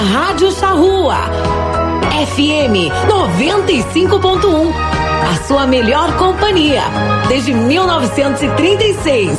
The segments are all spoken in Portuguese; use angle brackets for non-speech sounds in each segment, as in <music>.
Rádio Charrua. FM 95.1. A sua melhor companhia desde 1936.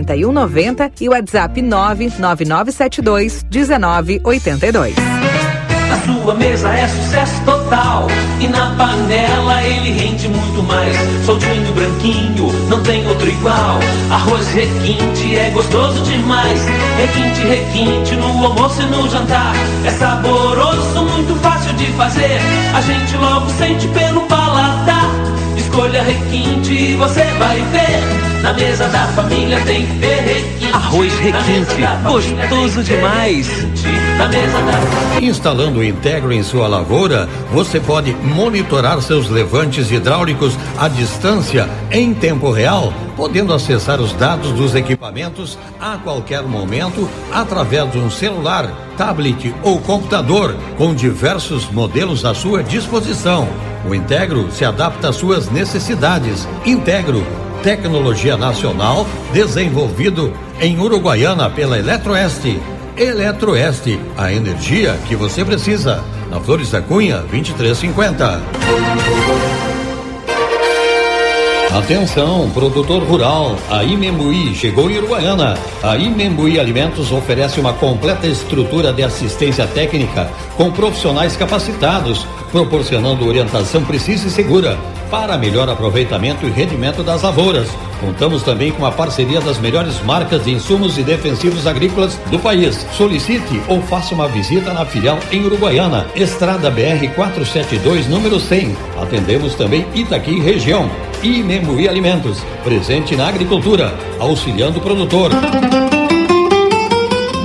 4190 e WhatsApp 99972 1982. Na sua mesa é sucesso total. E na panela ele rende muito mais. Soltinho, branquinho, não tem outro igual. Arroz requinte é gostoso demais. Requinte, requinte no almoço e no jantar. É saboroso, muito fácil de fazer. A gente logo sente pelo paladar. Escolha requinte e você vai ver na mesa da família tem que ter requinte. Arroz requinte, gostoso demais. Na mesa da... Instalando o Integro em sua lavoura, você pode monitorar seus levantes hidráulicos à distância, em tempo real, podendo acessar os dados dos equipamentos a qualquer momento através de um celular, tablet ou computador, com diversos modelos à sua disposição. O Integro se adapta às suas necessidades. Integro tecnologia nacional desenvolvido em Uruguaiana pela Eletroeste. Eletroeste, a energia que você precisa. Na Flores da Cunha, 2350. Atenção, produtor rural, a Imembuí chegou em Uruguaiana. A Imembuí Alimentos oferece uma completa estrutura de assistência técnica com profissionais capacitados, proporcionando orientação precisa e segura para melhor aproveitamento e rendimento das lavouras. Contamos também com a parceria das melhores marcas de insumos e defensivos agrícolas do país. Solicite ou faça uma visita na filial em Uruguaiana, Estrada BR 472, número 100. Atendemos também Itaqui região. E Memui Alimentos, presente na agricultura, auxiliando o produtor.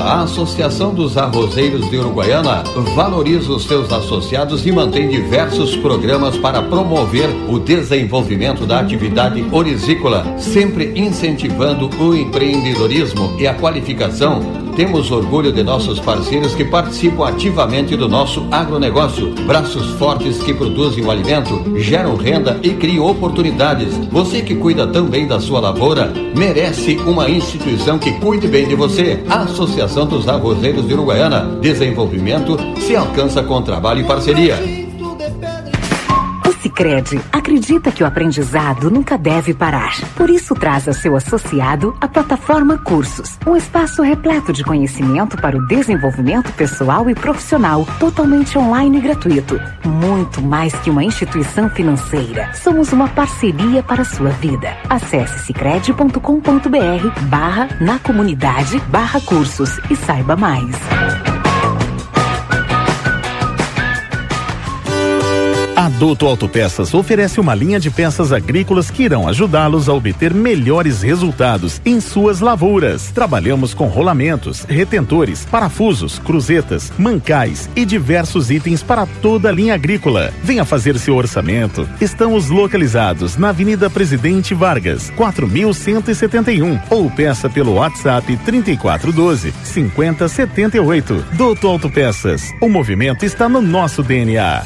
A Associação dos Arrozeiros de Uruguaiana valoriza os seus associados e mantém diversos programas para promover o desenvolvimento da atividade orizícola, sempre incentivando o empreendedorismo e a qualificação temos orgulho de nossos parceiros que participam ativamente do nosso agronegócio. Braços fortes que produzem o alimento, geram renda e criam oportunidades. Você que cuida também da sua lavoura, merece uma instituição que cuide bem de você. A Associação dos Arrozeiros de Uruguaiana. Desenvolvimento se alcança com trabalho e parceria. Sicredi acredita que o aprendizado nunca deve parar. Por isso traz a seu associado a plataforma Cursos, um espaço repleto de conhecimento para o desenvolvimento pessoal e profissional, totalmente online e gratuito. Muito mais que uma instituição financeira, somos uma parceria para a sua vida. Acesse sicredi.com.br barra na comunidade barra cursos e saiba mais. A Duto Autopeças oferece uma linha de peças agrícolas que irão ajudá-los a obter melhores resultados em suas lavouras. Trabalhamos com rolamentos, retentores, parafusos, cruzetas, mancais e diversos itens para toda a linha agrícola. Venha fazer seu orçamento. Estamos localizados na Avenida Presidente Vargas, 4171 ou peça pelo WhatsApp 3412 5078. Duto Autopeças. O movimento está no nosso DNA.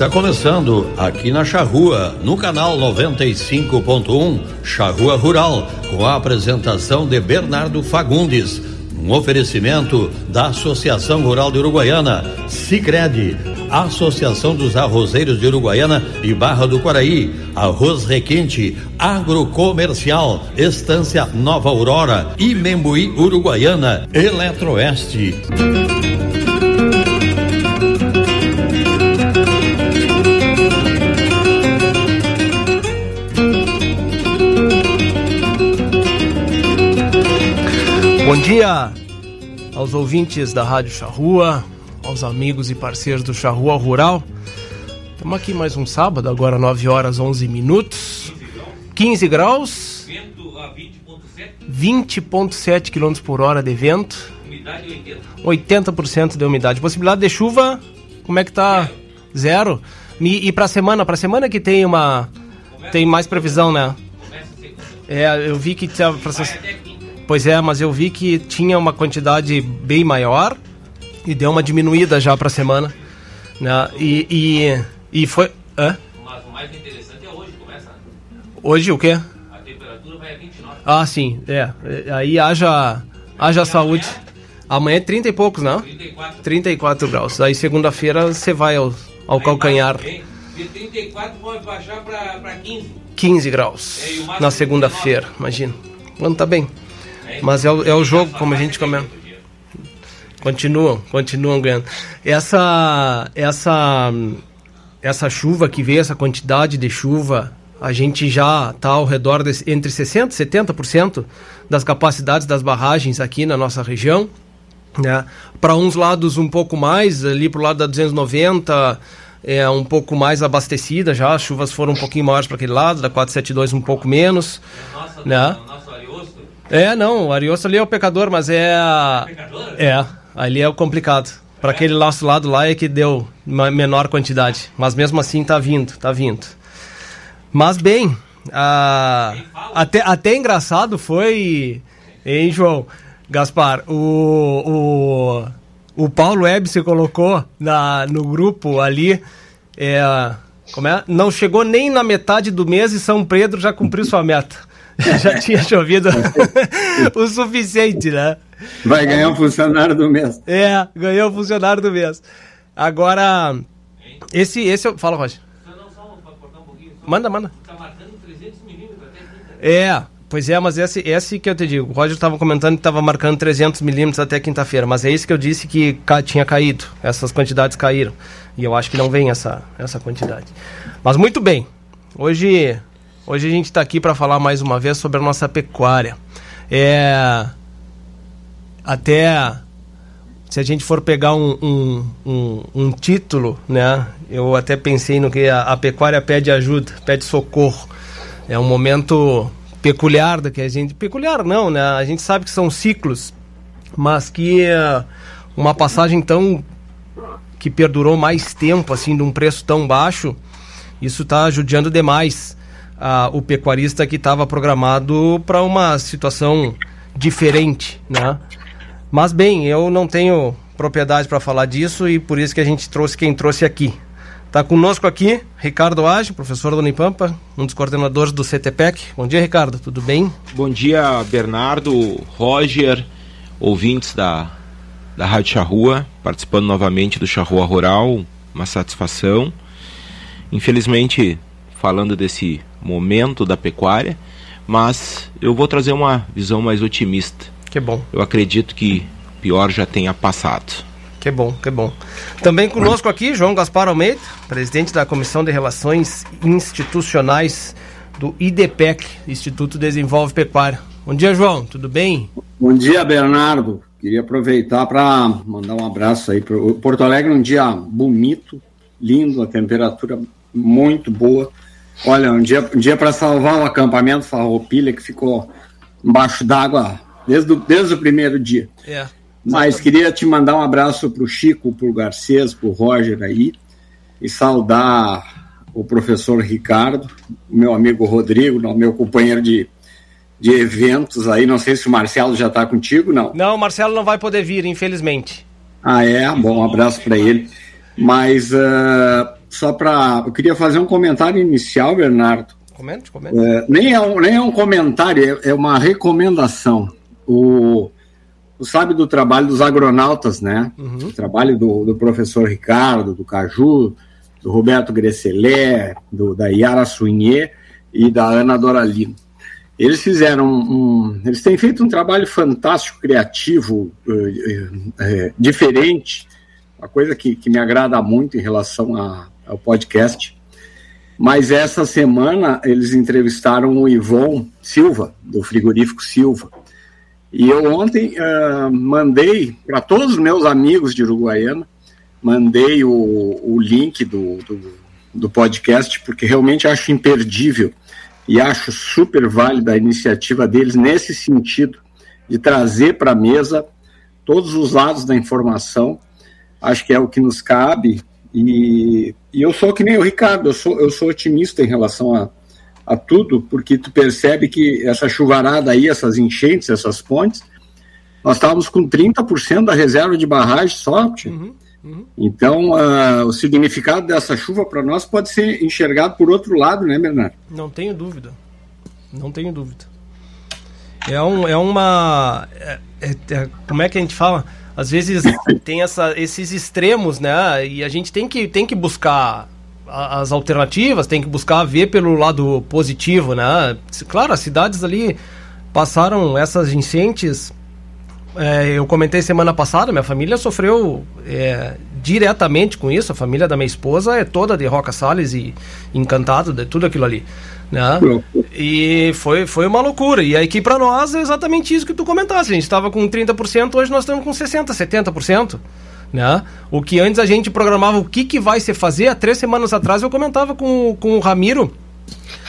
Está começando aqui na Charrua, no canal 95.1 Charrua Rural, com a apresentação de Bernardo Fagundes. Um oferecimento da Associação Rural de Uruguaiana, Sicredi, Associação dos Arrozeiros de Uruguaiana e Barra do Quaraí, Arroz Requinte, Agrocomercial, Estância Nova Aurora e Membuí Uruguaiana, Eletroeste. Bom dia aos ouvintes da Rádio Charrua, aos amigos e parceiros do Charrua Rural. Estamos aqui mais um sábado, agora 9 horas 11 minutos. 15 graus. 20,7 km por hora de vento. Umidade 80%. 80% de umidade. Possibilidade de chuva, como é que tá? Zero. E, e para semana, para semana que tem uma tem mais previsão, né? É, eu vi que tinha Pois é, mas eu vi que tinha uma quantidade bem maior e deu uma diminuída já para semana, né? E, e, e foi, hã? Mas o mais interessante é hoje, começa. Né? Hoje o quê? A temperatura vai a 29. Ah, sim, é. Aí haja haja saúde. Amanhã é 30 e poucos, não? 34. 34 graus. Aí segunda-feira você vai ao, ao Aí calcanhar. De 34 pode baixar para 15. 15 graus. É, na segunda-feira, imagina. Quando tá bem. É, Mas é o, é o jogo, como a gente comenta. Continuam, continuam ganhando. Essa, essa, essa chuva que veio, essa quantidade de chuva, a gente já está ao redor de entre 60% e 70% das capacidades das barragens aqui na nossa região. Né? Para uns lados um pouco mais, ali para o lado da 290 é um pouco mais abastecida já, as chuvas foram um pouquinho maiores para aquele lado, da 472 um pouco menos. Nossa, né? nosso Ariosto? É, não, o Ariosto ali é o pecador, mas é a... Pecador? É, ali é o complicado. Para é? aquele nosso lado lá é que deu uma menor quantidade, mas mesmo assim tá vindo, tá vindo. Mas bem, a... até, até engraçado foi, hein, João? Gaspar, o, o, o Paulo Web se colocou na, no grupo ali. É, como é? Não chegou nem na metade do mês e São Pedro já cumpriu sua meta. <laughs> já tinha chovido <laughs> o suficiente, né? Vai ganhar um funcionário do mês. É, ganhou o funcionário do mês. Agora, esse, esse fala, Roger. Manda, manda. Tá marcando 300 milímetros até É, Pois é, mas esse, esse que eu te digo, o Roger estava comentando que estava marcando 300 milímetros até quinta-feira, mas é isso que eu disse que ca tinha caído, essas quantidades caíram, e eu acho que não vem essa, essa quantidade. Mas muito bem, hoje, hoje a gente está aqui para falar mais uma vez sobre a nossa pecuária. É, até se a gente for pegar um, um, um, um, título, né? Eu até pensei no que a, a pecuária pede ajuda, pede socorro. É um momento peculiar da que a gente. Peculiar não, né? A gente sabe que são ciclos, mas que uh, uma passagem tão. que perdurou mais tempo, assim, de um preço tão baixo, isso está judiando demais uh, o pecuarista que estava programado para uma situação diferente, né? Mas bem, eu não tenho propriedade para falar disso e por isso que a gente trouxe quem trouxe aqui. Está conosco aqui Ricardo Age, professor da Unipampa, um dos coordenadores do CTPEC. Bom dia, Ricardo, tudo bem? Bom dia, Bernardo, Roger, ouvintes da, da Rádio Charrua, participando novamente do Charrua Rural, uma satisfação. Infelizmente, falando desse momento da pecuária, mas eu vou trazer uma visão mais otimista. Que bom. Eu acredito que o pior já tenha passado. Que bom, que bom. Também conosco aqui, João Gaspar Almeida, presidente da Comissão de Relações Institucionais do IDPEC, Instituto Desenvolve Pecuária. Bom dia, João, tudo bem? Bom dia, Bernardo. Queria aproveitar para mandar um abraço aí para Porto Alegre, um dia bonito, lindo, a temperatura muito boa. Olha, um dia, um dia para salvar o acampamento Farroupilha que ficou embaixo d'água desde, desde o primeiro dia. É. Mas queria te mandar um abraço para o Chico, para o Garcês, para o Roger aí, e saudar o professor Ricardo, o meu amigo Rodrigo, meu companheiro de, de eventos aí. Não sei se o Marcelo já está contigo, não. Não, o Marcelo não vai poder vir, infelizmente. Ah, é? Bom, um abraço para ele. Mas uh, só para. Eu queria fazer um comentário inicial, Bernardo. Comente, comente. Uh, nem, é um, nem é um comentário, é, é uma recomendação. O tu sabe do trabalho dos agronautas, né? Uhum. O trabalho do, do, professor Ricardo, do Caju, do Roberto Gresselé, do, da Yara Suinier e da Ana Doralino. Eles fizeram um, Eles têm feito um trabalho fantástico, criativo, é, diferente, uma coisa que, que me agrada muito em relação a, ao podcast. Mas essa semana eles entrevistaram o Ivon Silva, do frigorífico Silva e eu ontem uh, mandei para todos os meus amigos de Uruguaiana mandei o, o link do, do, do podcast, porque realmente acho imperdível e acho super válida a iniciativa deles nesse sentido, de trazer para a mesa todos os lados da informação. Acho que é o que nos cabe. E, e eu sou que nem o Ricardo, eu sou, eu sou otimista em relação a, a tudo, porque tu percebe que essa chuvarada aí, essas enchentes, essas pontes, nós estávamos com 30% da reserva de barragem só. Uhum, uhum. Então, uh, o significado dessa chuva para nós pode ser enxergado por outro lado, né, Bernardo? Não tenho dúvida. Não tenho dúvida. É, um, é uma. É, é, é, como é que a gente fala? Às vezes tem essa, esses extremos, né? E a gente tem que, tem que buscar as alternativas, tem que buscar ver pelo lado positivo, né? Claro, as cidades ali passaram essas enchentes é, eu comentei semana passada, minha família sofreu é, diretamente com isso. A família da minha esposa é toda de Roca Salles e encantado de tudo aquilo ali. Né? E foi, foi uma loucura. E aqui para nós é exatamente isso que tu comentaste. A gente estava com 30%, hoje nós estamos com 60%, 70%. Né? O que antes a gente programava o que, que vai se fazer, há três semanas atrás eu comentava com, com o Ramiro.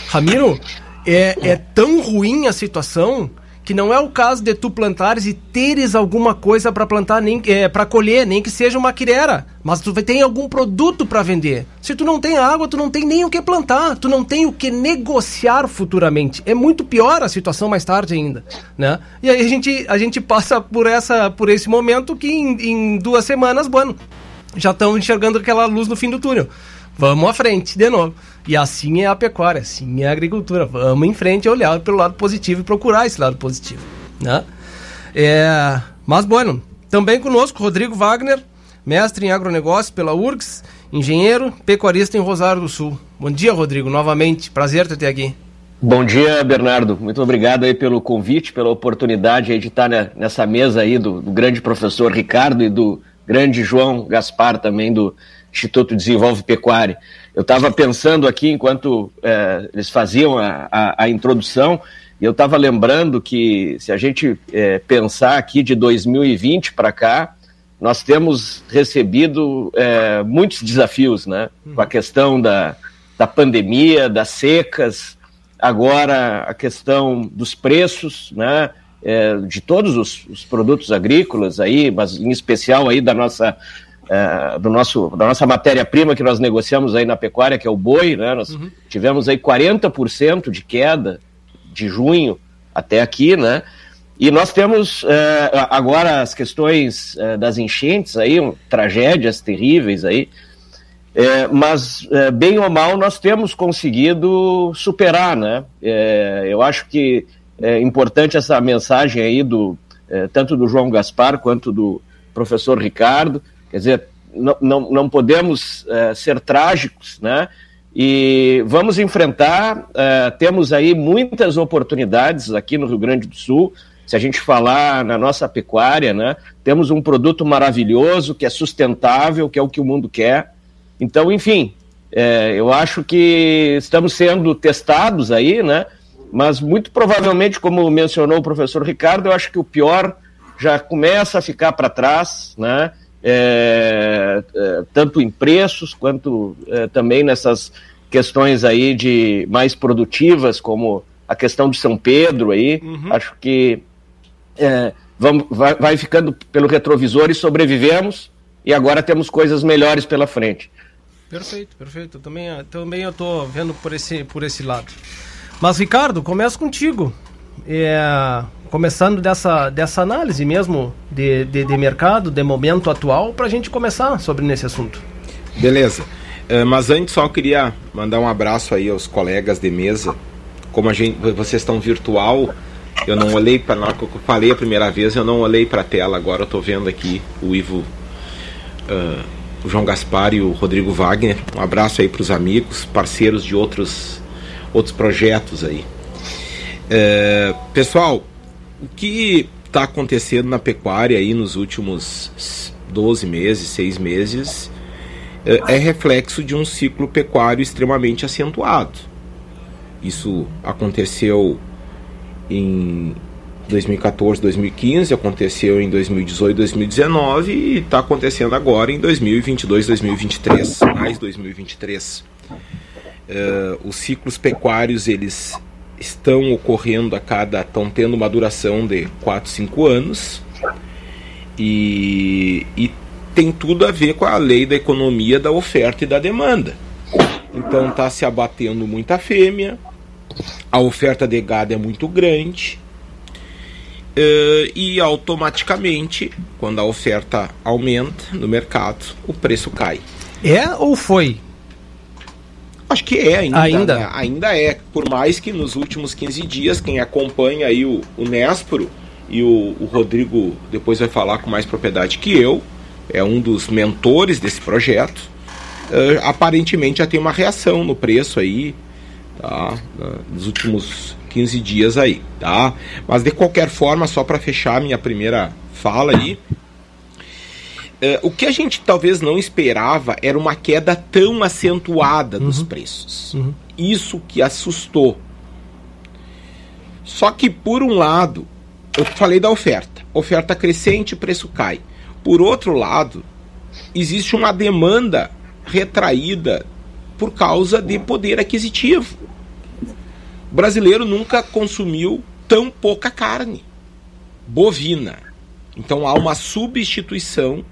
Ramiro, é, é tão ruim a situação que não é o caso de tu plantares e teres alguma coisa para plantar, nem é, para colher, nem que seja uma quirera, mas tu tem algum produto para vender. Se tu não tem água, tu não tem nem o que plantar, tu não tem o que negociar futuramente. É muito pior a situação mais tarde ainda, né? E aí a gente, a gente passa por essa por esse momento que em, em duas semanas, bueno, já estão enxergando aquela luz no fim do túnel. Vamos à frente de novo. E assim é a pecuária, assim é a agricultura. Vamos em frente olhar pelo lado positivo e procurar esse lado positivo. Né? É, mas, bueno, também conosco Rodrigo Wagner, mestre em agronegócio pela URGS, engenheiro, pecuarista em Rosário do Sul. Bom dia, Rodrigo, novamente. Prazer ter aqui. Bom dia, Bernardo. Muito obrigado aí pelo convite, pela oportunidade de estar nessa mesa aí do, do grande professor Ricardo e do grande João Gaspar também do Instituto Desenvolve Pecuária. Eu estava pensando aqui enquanto é, eles faziam a, a, a introdução, e eu estava lembrando que se a gente é, pensar aqui de 2020 para cá, nós temos recebido é, muitos desafios, né? Com a questão da, da pandemia, das secas, agora a questão dos preços, né? É, de todos os, os, produtos agrícolas aí, mas em especial aí da nossa é, do nosso, da nossa matéria-prima que nós negociamos aí na pecuária, que é o boi, né? Nós uhum. tivemos aí 40% de queda de junho até aqui, né? E nós temos é, agora as questões é, das enchentes aí, um, tragédias terríveis aí, é, mas bem ou mal nós temos conseguido superar, né? Eu acho que é importante essa mensagem aí do tanto do João Gaspar quanto do professor Ricardo, Quer dizer, não, não, não podemos uh, ser trágicos, né? E vamos enfrentar, uh, temos aí muitas oportunidades aqui no Rio Grande do Sul. Se a gente falar na nossa pecuária, né? Temos um produto maravilhoso, que é sustentável, que é o que o mundo quer. Então, enfim, é, eu acho que estamos sendo testados aí, né? Mas muito provavelmente, como mencionou o professor Ricardo, eu acho que o pior já começa a ficar para trás, né? É, é, tanto em preços quanto é, também nessas questões aí de mais produtivas, como a questão de São Pedro aí. Uhum. Acho que é, vamos, vai, vai ficando pelo retrovisor e sobrevivemos e agora temos coisas melhores pela frente. Perfeito, perfeito. Também, também eu estou vendo por esse, por esse lado. Mas, Ricardo, começo contigo. É, começando dessa, dessa análise mesmo de, de, de mercado, de momento atual, para a gente começar sobre nesse assunto. Beleza. Uh, mas antes só queria mandar um abraço aí aos colegas de mesa. Como a gente, vocês estão virtual, eu não olhei para na hora que eu falei a primeira vez, eu não olhei para a tela. Agora eu estou vendo aqui o Ivo, uh, o João Gaspar e o Rodrigo Wagner. Um abraço aí para os amigos, parceiros de outros outros projetos aí. Uh, pessoal, o que está acontecendo na pecuária aí nos últimos 12 meses, 6 meses, é, é reflexo de um ciclo pecuário extremamente acentuado. Isso aconteceu em 2014, 2015, aconteceu em 2018, 2019 e está acontecendo agora em 2022, 2023, mais 2023. Uh, os ciclos pecuários eles estão ocorrendo a cada, estão tendo uma duração de 4, 5 anos e, e tem tudo a ver com a lei da economia da oferta e da demanda. Então está se abatendo muita fêmea, a oferta de gado é muito grande uh, e automaticamente, quando a oferta aumenta no mercado, o preço cai. É ou foi? Acho que é ainda. Ainda? Né? Ainda é. Por mais que nos últimos 15 dias, quem acompanha aí o, o e o, o Rodrigo depois vai falar com mais propriedade que eu, é um dos mentores desse projeto, uh, aparentemente já tem uma reação no preço aí, tá? Nos últimos 15 dias aí, tá? Mas de qualquer forma, só para fechar minha primeira fala aí, uh, o que a gente talvez não esperava era uma queda tão acentuada uhum. dos preços. Uhum. Isso que assustou. Só que por um lado, eu falei da oferta. Oferta crescente, preço cai. Por outro lado, existe uma demanda retraída por causa de poder aquisitivo. O brasileiro nunca consumiu tão pouca carne bovina. Então há uma substituição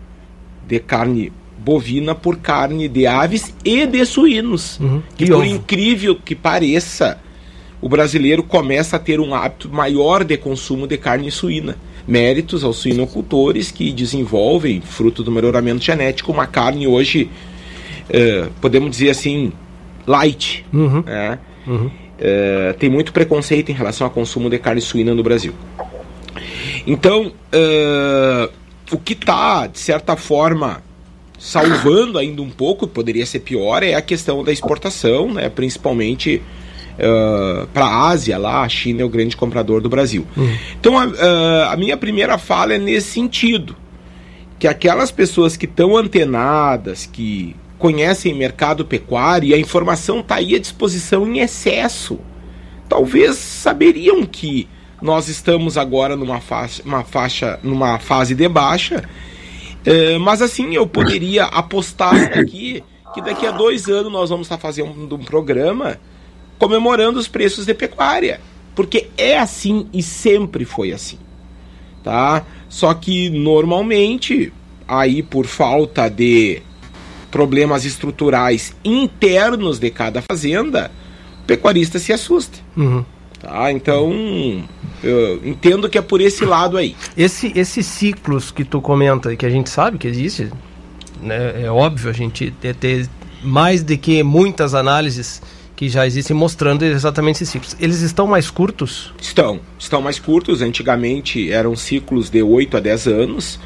de carne bovina por carne de aves e de suínos. Uhum. Que por incrível que pareça, o brasileiro começa a ter um hábito maior de consumo de carne suína. Méritos aos suinocultores que desenvolvem, fruto do melhoramento genético, uma carne hoje, uh, podemos dizer assim, light. Uhum. Né? Uhum. Uh, tem muito preconceito em relação ao consumo de carne suína no Brasil. Então, uh, o que está, de certa forma, salvando ainda um pouco, poderia ser pior, é a questão da exportação, né? principalmente uh, para a Ásia, lá a China é o grande comprador do Brasil. Uhum. Então, a, uh, a minha primeira fala é nesse sentido, que aquelas pessoas que estão antenadas, que conhecem mercado pecuário e a informação está aí à disposição em excesso, talvez saberiam que nós estamos agora numa faixa, uma faixa numa fase de baixa. É, mas assim, eu poderia apostar aqui que daqui a dois anos nós vamos estar fazendo um programa comemorando os preços de pecuária. Porque é assim e sempre foi assim. Tá? Só que normalmente, aí por falta de problemas estruturais internos de cada fazenda, o pecuarista se assusta. Uhum. Tá? Então, eu entendo que é por esse lado aí. Esse, esses ciclos que tu comenta, que a gente sabe que existe, né, é óbvio, a gente ter, mais do que muitas análises que já existem mostrando exatamente esses ciclos. Eles estão mais curtos? Estão, estão mais curtos. Antigamente eram ciclos de 8 a 10 anos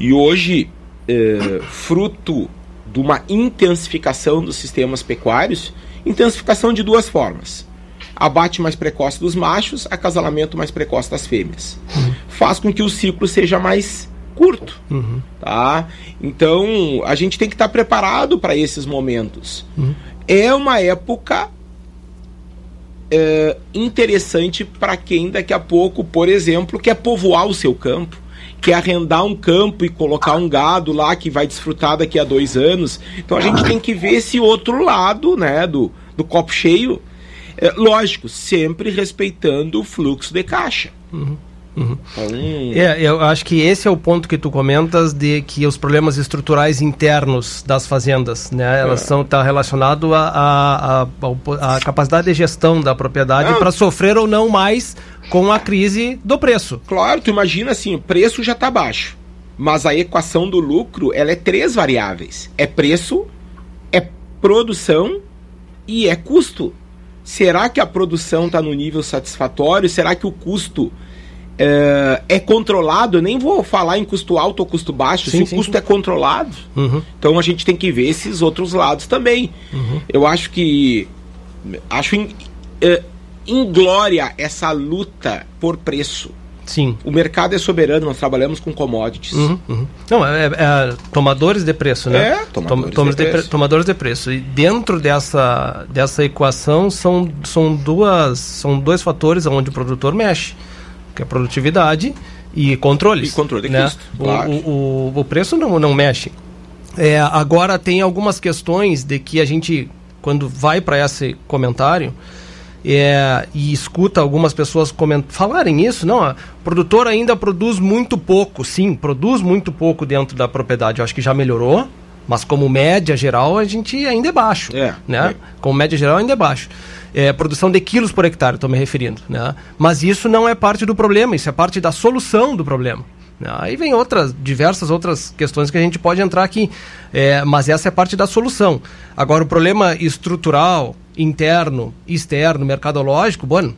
e hoje, é, fruto de uma intensificação dos sistemas pecuários, intensificação de duas formas abate mais precoce dos machos, acasalamento mais precoce das fêmeas. Uhum. Faz com que o ciclo seja mais curto, uhum. tá? Então a gente tem que estar preparado para esses momentos. Uhum. É uma época é, interessante para quem daqui a pouco, por exemplo, quer povoar o seu campo, quer arrendar um campo e colocar um gado lá que vai desfrutar daqui a dois anos. Então a gente tem que ver esse outro lado, né, do, do copo cheio é, lógico, sempre respeitando o fluxo de caixa. Uhum. Uhum. É, eu acho que esse é o ponto que tu comentas de que os problemas estruturais internos das fazendas, né, elas é. são tá relacionado à a, a, a, capacidade de gestão da propriedade para sofrer ou não mais com a crise do preço. Claro, tu imagina assim, o preço já está baixo, mas a equação do lucro ela é três variáveis: é preço, é produção e é custo. Será que a produção está no nível satisfatório? Será que o custo é, é, controlado? Eu nem vou falar em custo alto ou custo baixo, sim, se sim, o custo sim. é controlado. Uhum. Então a gente tem que ver esses outros lados também. Uhum. Eu acho que. Acho in, é, inglória essa luta por preço. Sim. O mercado é soberano, nós trabalhamos com commodities. Uhum, uhum. Não, é, é, tomadores de preço, né? É, tomadores, Tom, de, de preço. tomadores de preço. E dentro dessa, dessa equação são, são, duas, são dois fatores onde o produtor mexe. que é produtividade e controles. E controle de né? custo, o, claro. o, o, o preço não, não mexe. É, agora tem algumas questões de que a gente, quando vai para esse comentário é, e escuta algumas pessoas coment... falarem isso, não, o produtor ainda produz muito pouco, sim, produz muito pouco dentro da propriedade. Eu acho que já melhorou, mas como média geral a gente ainda é baixo. É, né? é. Como média geral ainda é baixo. É, produção de quilos por hectare, estou me referindo. Né? Mas isso não é parte do problema, isso é parte da solução do problema. né? Aí vem outras, diversas outras questões que a gente pode entrar aqui. É, mas essa é parte da solução. Agora, o problema estrutural, interno, externo, mercadológico, bueno,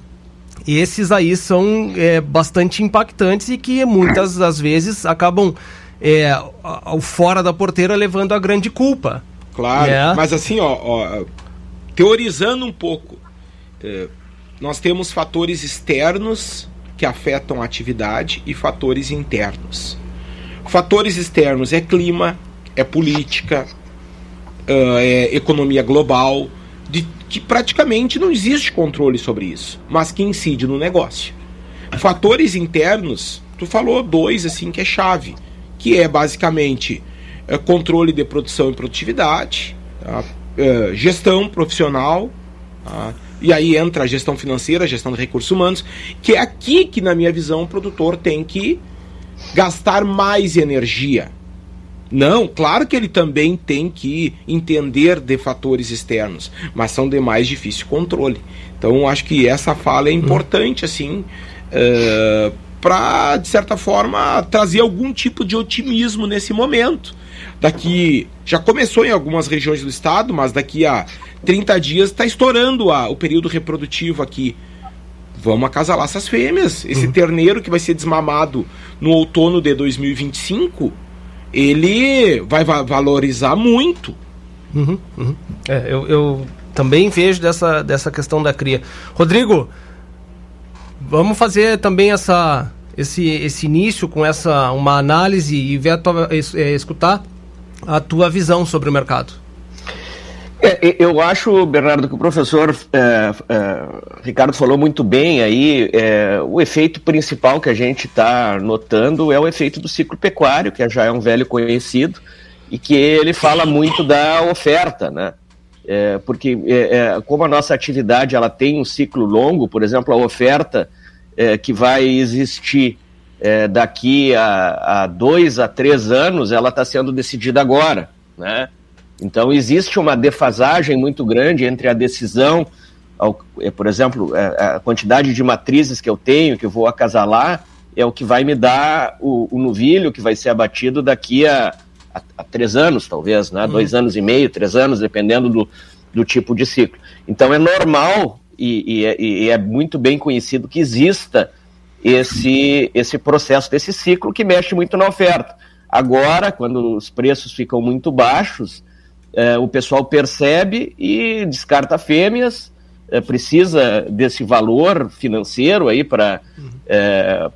esses aí são é, bastante impactantes e que muitas das vezes acabam é, ao fora da porteira levando a grande culpa. Claro, né? mas assim, ó, ó, teorizando um pouco, eh, nós temos fatores externos que afetam a atividade e fatores internos. Fatores externos é clima, é política, ah, é economia global, de, que praticamente não existe controle sobre isso, mas que incide no negócio. Fatores internos, tu falou dois assim que é chave, que é basicamente eh, controle de produção e produtividade, tá? Eh, gestão profissional, tá? e aí entra a gestão financeira, a gestão de recursos humanos, que é aqui que, na minha visão, o produtor tem que gastar mais energia. Não, claro que ele também tem que entender de fatores externos, mas são de mais difícil controle. Então, acho que essa fala é importante, assim, para, de certa forma, trazer algum tipo de otimismo nesse momento. Daqui, já começou em algumas regiões do estado, mas daqui a 30 dias está estourando a, o período reprodutivo aqui. Vamos acasalar essas fêmeas. Esse terneiro que vai ser desmamado no outono de 2025, ele vai va- valorizar muito. Uhum, uhum. É, eu, eu também vejo dessa, dessa questão da cria. Rodrigo, vamos fazer também essa, esse, esse início com essa uma análise e ver a tua, es- é, escutar a tua visão sobre o mercado. É, eu acho, Bernardo, que o professor é, é, Ricardo falou muito bem aí. é, o efeito principal que a gente está notando é o efeito do ciclo pecuário, que já é um velho conhecido, e que ele fala muito da oferta, né? É, porque é, como a nossa atividade ela tem um ciclo longo, por exemplo, a oferta que vai existir daqui a, a dois a três anos, ela está sendo decidida agora, né? Então existe uma defasagem muito grande entre a decisão, ao- é, por exemplo, é, a quantidade de matrizes que eu tenho, que eu vou acasalar, é o que vai me dar o, o novilho que vai ser abatido daqui a, a, a três anos, talvez, né? Dois anos e meio, três anos, dependendo do, do tipo de ciclo. Então é normal e, e é- e é muito bem conhecido que exista esse, esse processo desse ciclo que mexe muito na oferta. Agora, quando os preços ficam muito baixos, eh, o pessoal percebe e descarta fêmeas, eh, precisa desse valor financeiro aí para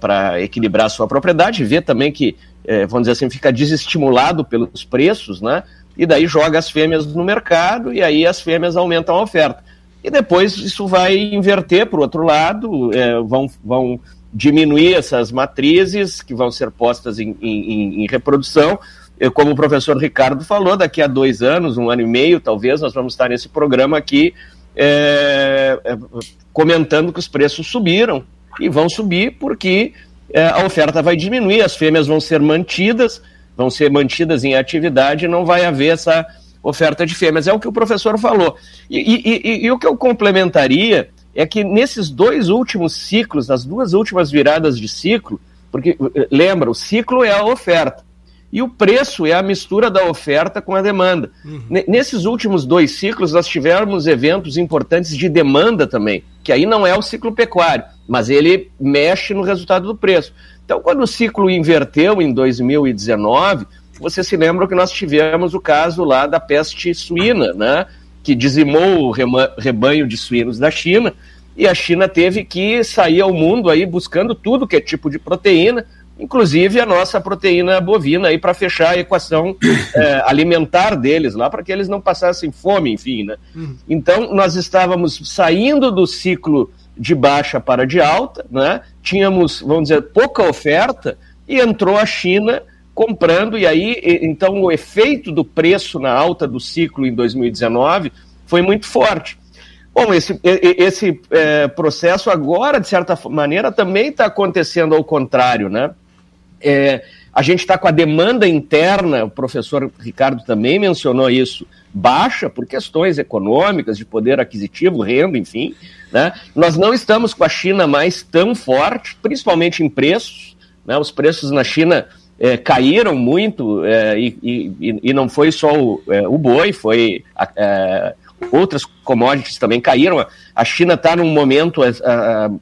para equilibrar a sua propriedade, vê também que, eh, vamos dizer assim, fica desestimulado pelos preços, né? E daí joga as fêmeas no mercado e aí as fêmeas aumentam a oferta. E depois isso vai inverter para o outro lado, eh, vão, vão diminuir essas matrizes que vão ser postas em, em- em reprodução. Como o professor Ricardo falou, daqui a dois anos, um ano e meio, talvez, nós vamos estar nesse programa aqui eh, eh, comentando que os preços subiram e vão subir porque eh, a oferta vai diminuir, as fêmeas vão ser mantidas, vão ser mantidas em atividade e não vai haver essa oferta de fêmeas. É o que o professor falou. E, e- e- e o que eu complementaria é que nesses dois últimos ciclos, nas duas últimas viradas de ciclo, porque eh, lembra, o ciclo é a oferta. E o preço é a mistura da oferta com a demanda. Ne- Nesses últimos dois ciclos, nós tivemos eventos importantes de demanda também, que aí não é o ciclo pecuário, mas ele mexe no resultado do preço. Então, quando o ciclo inverteu em 2019, você se lembra que nós tivemos o caso lá da peste suína, né? Que dizimou o rebanho de suínos da China, e a China teve que sair ao mundo aí buscando tudo que é tipo de proteína, inclusive a nossa proteína bovina aí para fechar a equação <coughs> eh, alimentar deles lá, para que eles não passassem fome, enfim, né? Então nós estávamos saindo do ciclo de baixa para de alta, né? tínhamos, vamos dizer, pouca oferta e entrou a China comprando, e aí, então, o efeito do preço na alta do ciclo em 2019 foi muito forte. Bom, esse, esse é, processo agora, de certa maneira, também está acontecendo ao contrário, né? É, a gente está com a demanda interna, o professor Ricardo também mencionou isso, baixa por questões econômicas, de poder aquisitivo, renda, enfim. Né? Nós não estamos com a China mais tão forte, principalmente em preços. Né? Os preços na China é, caíram muito é, e, e, e, não foi só o, é, o boi, foi é, outras commodities também caíram. A China está num momento é,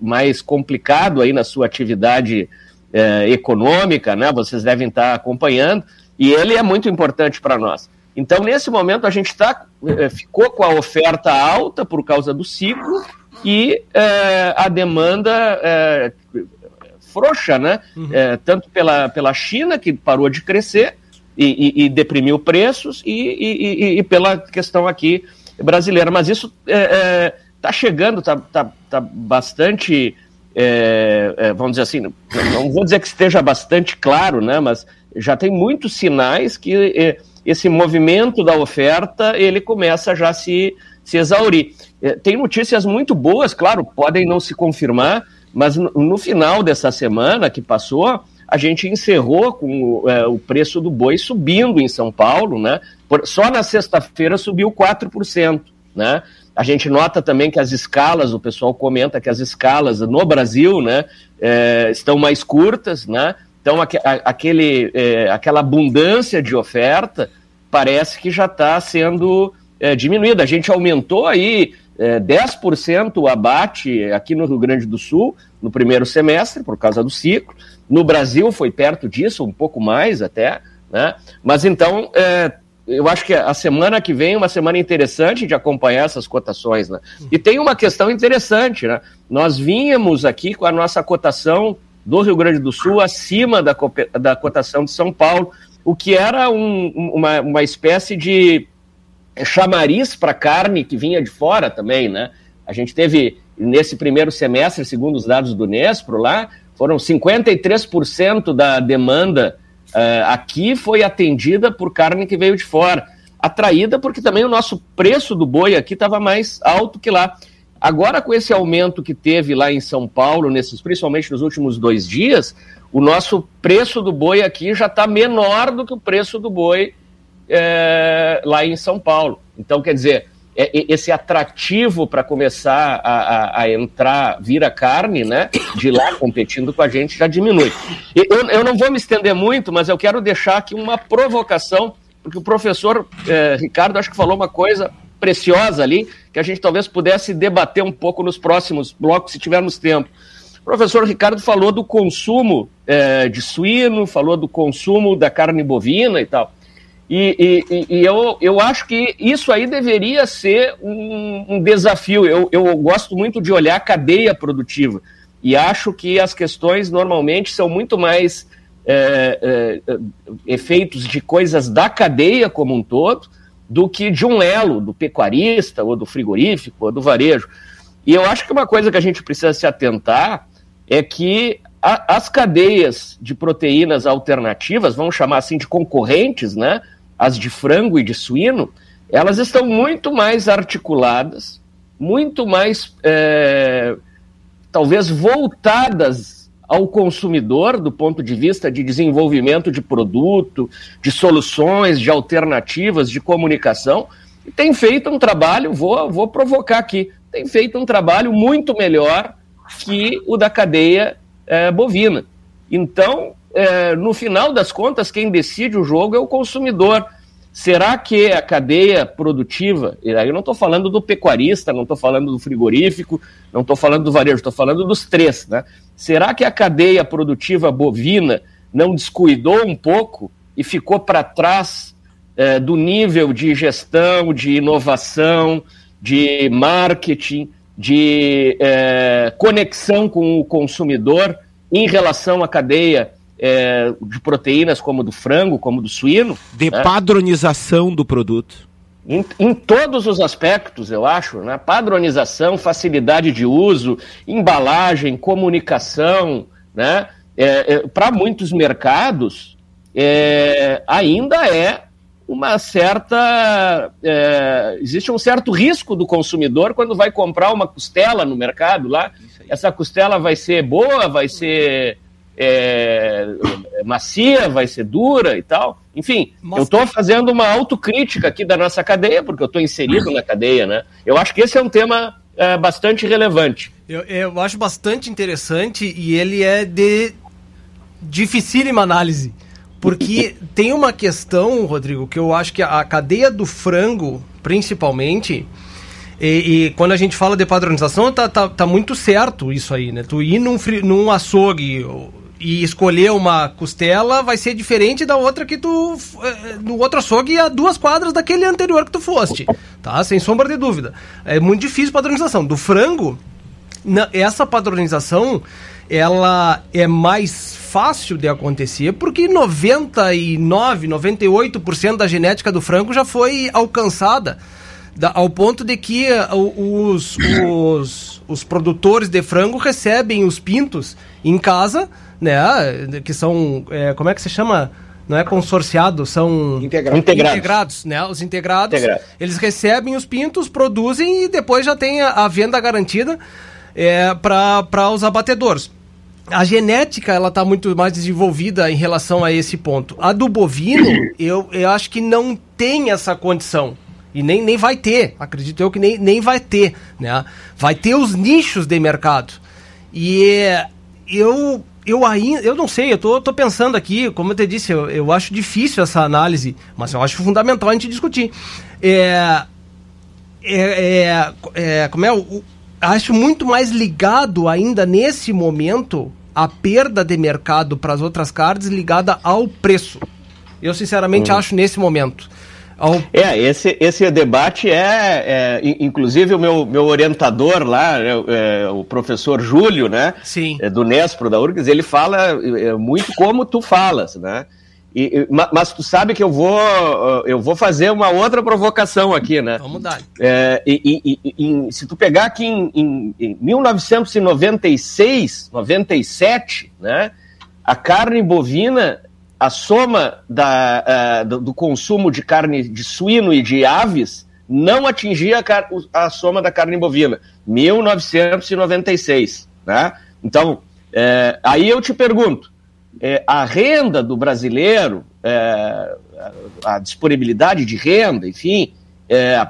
mais complicado aí na sua atividade é, econômica, né? Vocês devem estar acompanhando e ele é muito importante para nós. Então, nesse momento, a gente tá, é, ficou com a oferta alta por causa do ciclo e é, a demanda é, frouxa, né? Uhum. É, tanto pela, pela China, que parou de crescer e, e, e deprimiu preços, e, e, pela questão aqui brasileira. Mas isso está é, chegando, está tá, tá bastante é, é, vamos dizer assim, não vou dizer que esteja bastante claro, né, mas já tem muitos sinais que é, esse movimento da oferta ele começa já a se, se exaurir. É, tem notícias muito boas, claro, podem não se confirmar, mas no, no final dessa semana que passou, a gente encerrou com é, o preço do boi subindo em São Paulo, né? Por, só na sexta-feira subiu 4%, né? A gente nota também que as escalas, o pessoal comenta que as escalas no Brasil né, é, estão mais curtas, né? Então aquele, é, aquela abundância de oferta parece que já está sendo é, diminuída. A gente aumentou aí é, 10% o abate aqui no Rio Grande do Sul no primeiro semestre, por causa do ciclo. No Brasil foi perto disso, um pouco mais até. Né? Mas então é, eu acho que a semana que vem é uma semana interessante de acompanhar essas cotações, né? E tem uma questão interessante, né? Nós vínhamos aqui com a nossa cotação do Rio Grande do Sul acima da, da cotação de São Paulo, o que era um, uma, uma espécie de chamariz para carne que vinha de fora também, né? A gente teve, nesse primeiro semestre, segundo os dados do Nespro lá, foram 53% da demanda uh, aqui foi atendida por carne que veio de fora. Atraída porque também o nosso preço do boi aqui estava mais alto que lá. Agora, com esse aumento que teve lá em São Paulo, nesses, principalmente nos últimos dois dias, o nosso preço do boi aqui já está menor do que o preço do boi é, lá em São Paulo. Então, quer dizer, esse atrativo para começar a, a, a, entrar, vir a carne, né, de lá competindo com a gente, já diminui. Eu, eu não vou me estender muito, mas eu quero deixar aqui uma provocação, porque o professor é, Ricardo acho que falou uma coisa preciosa ali, que a gente talvez pudesse debater um pouco nos próximos blocos, se tivermos tempo. O professor Ricardo falou do consumo é, de suíno, falou do consumo da carne bovina e tal. E, e, e, eu, eu acho que isso aí deveria ser um, um, desafio. Eu, eu gosto muito de olhar a cadeia produtiva e acho que as questões normalmente são muito mais é, é, efeitos de coisas da cadeia como um todo do que de um elo, do pecuarista, ou do frigorífico, ou do varejo. E eu acho que uma coisa que a gente precisa se atentar é que a, as cadeias de proteínas alternativas, vamos chamar assim de concorrentes, né? As de frango e de suíno, elas estão muito mais articuladas, muito mais, é, talvez, voltadas ao consumidor do ponto de vista de desenvolvimento de produto, de soluções, de alternativas, de comunicação, e tem feito um trabalho, vou, vou provocar aqui, tem feito um trabalho muito melhor que o da cadeia é, bovina. Então, é, no final das contas, quem decide o jogo é o consumidor. Será que a cadeia produtiva, e aí eu não estou falando do pecuarista, não estou falando do frigorífico, não estou falando do varejo, estou falando dos três, né? Será que a cadeia produtiva bovina não descuidou um pouco e ficou para trás é, do nível de gestão, de inovação, de marketing, de é, conexão com o consumidor em relação à cadeia é, de proteínas como do frango, como do suíno. De né? padronização do produto. em, em, todos os aspectos, eu acho, né? padronização, facilidade de uso, embalagem, comunicação, né? É, é, para muitos mercados, é, ainda é uma certa. É, existe um certo risco do consumidor quando vai comprar uma costela no mercado lá. Essa costela vai ser boa, vai ser é, macia, vai ser dura e tal. Enfim, Nossa. eu estou fazendo uma autocrítica aqui da nossa cadeia, porque eu estou inserido na cadeia, né? Eu acho que esse é um tema é, bastante relevante. Eu, eu acho bastante interessante e ele é de dificílima análise. Porque <laughs> tem uma questão, Rodrigo, que eu acho que a cadeia do frango, principalmente, e, e, quando a gente fala de padronização, tá, tá, tá, muito certo isso aí, né? Tu ir num, num açougue e escolher uma costela vai ser diferente da outra que tu. Eh, no outro açougue a duas quadras daquele anterior que tu foste. Tá? Sem sombra de dúvida. É muito difícil padronização. Do frango, essa padronização ela é mais fácil de acontecer porque 99, 98% da genética do frango já foi alcançada da, ao ponto de que uh, os, os, os produtores de frango recebem os pintos em casa né? Que são, é, como é que se chama? Não é consorciado, são integrados. integrados, né? Os integrados, Integrado. eles recebem os pintos, produzem e depois já tem a, a venda garantida é, para os abatedores. A genética ela está muito mais desenvolvida em relação a esse ponto. A do bovino, <coughs> eu, eu acho que não tem essa condição. E nem, nem vai ter, acredito eu que nem, nem vai ter. Né? Vai ter os nichos de mercado. E eu eu ainda, eu não sei, eu tô, tô pensando aqui, como eu te disse, eu, eu acho difícil essa análise, mas eu acho fundamental a gente discutir. É, é, é, é como é, o, acho muito mais ligado ainda nesse momento a perda de mercado para as outras cards ligada ao preço. Eu sinceramente uhum. acho nesse momento. Ao... É, esse, esse debate é, é, inclusive o meu, meu orientador lá, é, é, o professor Júlio, né? Sim. É, do Nespro, da URGS, ele fala é, muito como tu falas, né? E, mas tu sabe que eu vou, eu vou fazer uma outra provocação aqui, né? Vamos dar. É, e, e, e, se tu pegar aqui em, em, em 1996, 97, né? A carne bovina a soma da, uh, do, do, consumo de carne de suíno e de aves não atingia a, a soma da carne bovina. 1996. Né? Então, é, aí eu te pergunto: é, a renda do brasileiro, é, a disponibilidade de renda, enfim,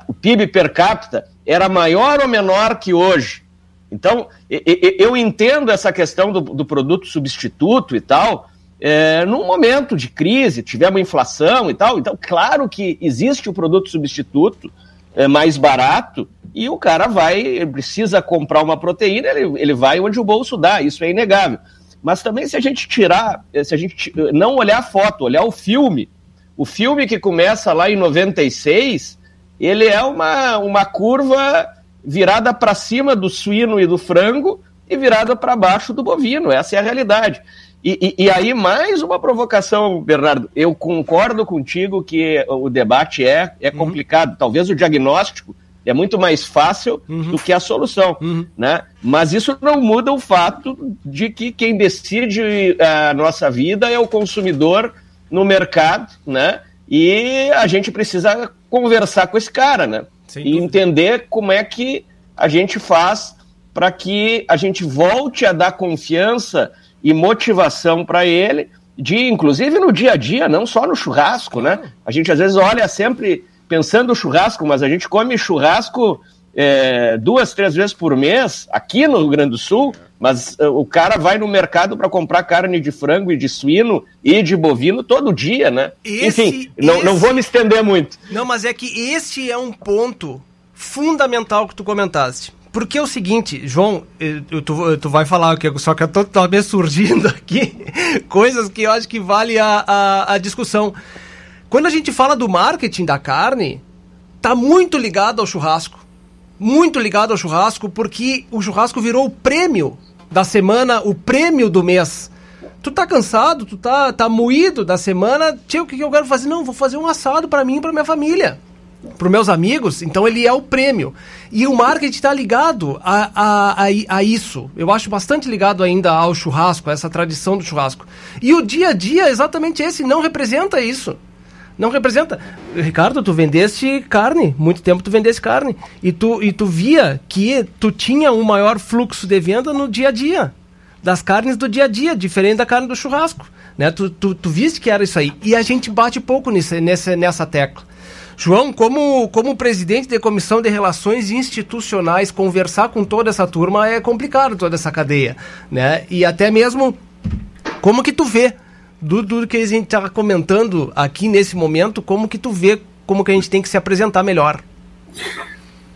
o PIB per capita era maior ou menor que hoje? Então, eu entendo essa questão do, do produto substituto e tal, é, num momento de crise, tivemos inflação e tal, então claro que existe o produto substituto é, mais barato e o cara vai, ele precisa comprar uma proteína, ele, ele vai onde o bolso dá, isso é inegável. Mas também se a gente tirar, se a gente não olhar a foto, olhar o filme, o filme que começa lá em 96, ele é uma, uma curva virada para cima do suíno e do frango e virada para baixo do bovino, essa é a realidade. E, e, e, aí, mais uma provocação, Bernardo. Eu concordo contigo que o debate é, é uhum. complicado. Talvez o diagnóstico é muito mais fácil uhum. do que a solução. Uhum. Né? Mas isso não muda o fato de que quem decide a nossa vida é o consumidor no mercado, né? E a gente precisa conversar com esse cara, né? Sem e dúvida. entender como é que a gente faz para que a gente volte a dar confiança e motivação para ele, de inclusive no dia a dia, não só no churrasco, né? A gente às vezes olha sempre pensando no churrasco, mas a gente come churrasco é, duas, três vezes por mês aqui no Rio Grande do Sul, mas uh, o cara vai no mercado para comprar carne de frango e de suíno e de bovino todo dia, né? Esse, Enfim, não, esse... não vou me estender muito. Não, mas é que este é um ponto fundamental que tu comentaste. Porque é o seguinte, João, eu, tu, tu vai falar que só que eu tô me surgindo <laughs> aqui coisas que eu acho que vale a, a, a, discussão. Quando a gente fala do marketing da carne, tá muito ligado ao churrasco. Muito ligado ao churrasco, porque o churrasco virou o prêmio da semana, o prêmio do mês. Tu tá cansado, tu tá, tá moído da semana, tio, o que, que eu quero fazer? Não, vou fazer um assado para mim e pra minha família. Para meus amigos, então ele é o prêmio. E o marketing está ligado a, a, a, a, isso. Eu acho bastante ligado ainda ao churrasco, a essa tradição do churrasco. E o dia a dia é exatamente esse, não representa isso. Não representa. Ricardo, tu vendeste carne, muito tempo tu vendeste carne. E tu, e tu via que tu tinha um maior fluxo de venda no dia a dia. Das carnes do dia a dia, diferente da carne do churrasco. Né? Tu, tu, tu viste que era isso aí. E a gente bate pouco nesse, nessa, nessa tecla. João, como, como presidente da Comissão de Relações Institucionais, conversar com toda essa turma é complicado, toda essa cadeia, né? E até mesmo, como que tu vê, do, do que a gente está comentando aqui nesse momento, como que tu vê como que a gente tem que se apresentar melhor?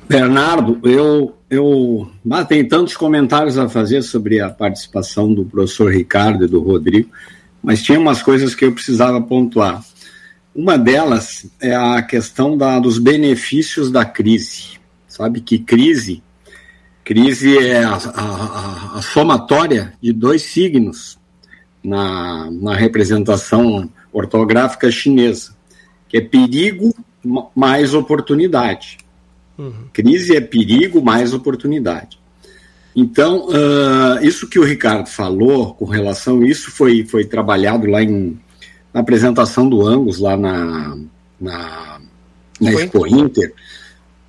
Bernardo, eu, eu ah, tem tantos comentários a fazer sobre a participação do professor Ricardo e do Rodrigo, mas tinha umas coisas que eu precisava pontuar. Uma delas é a questão da, dos benefícios da crise. Sabe que crise, crise é a, a, a somatória de dois signos na, na representação ortográfica chinesa, que é perigo mais oportunidade. Uhum. Crise é perigo mais oportunidade. Então, uh, isso que o Ricardo falou com relação a isso foi, foi trabalhado lá em, na apresentação do Angus lá na, na, na Expo Inter,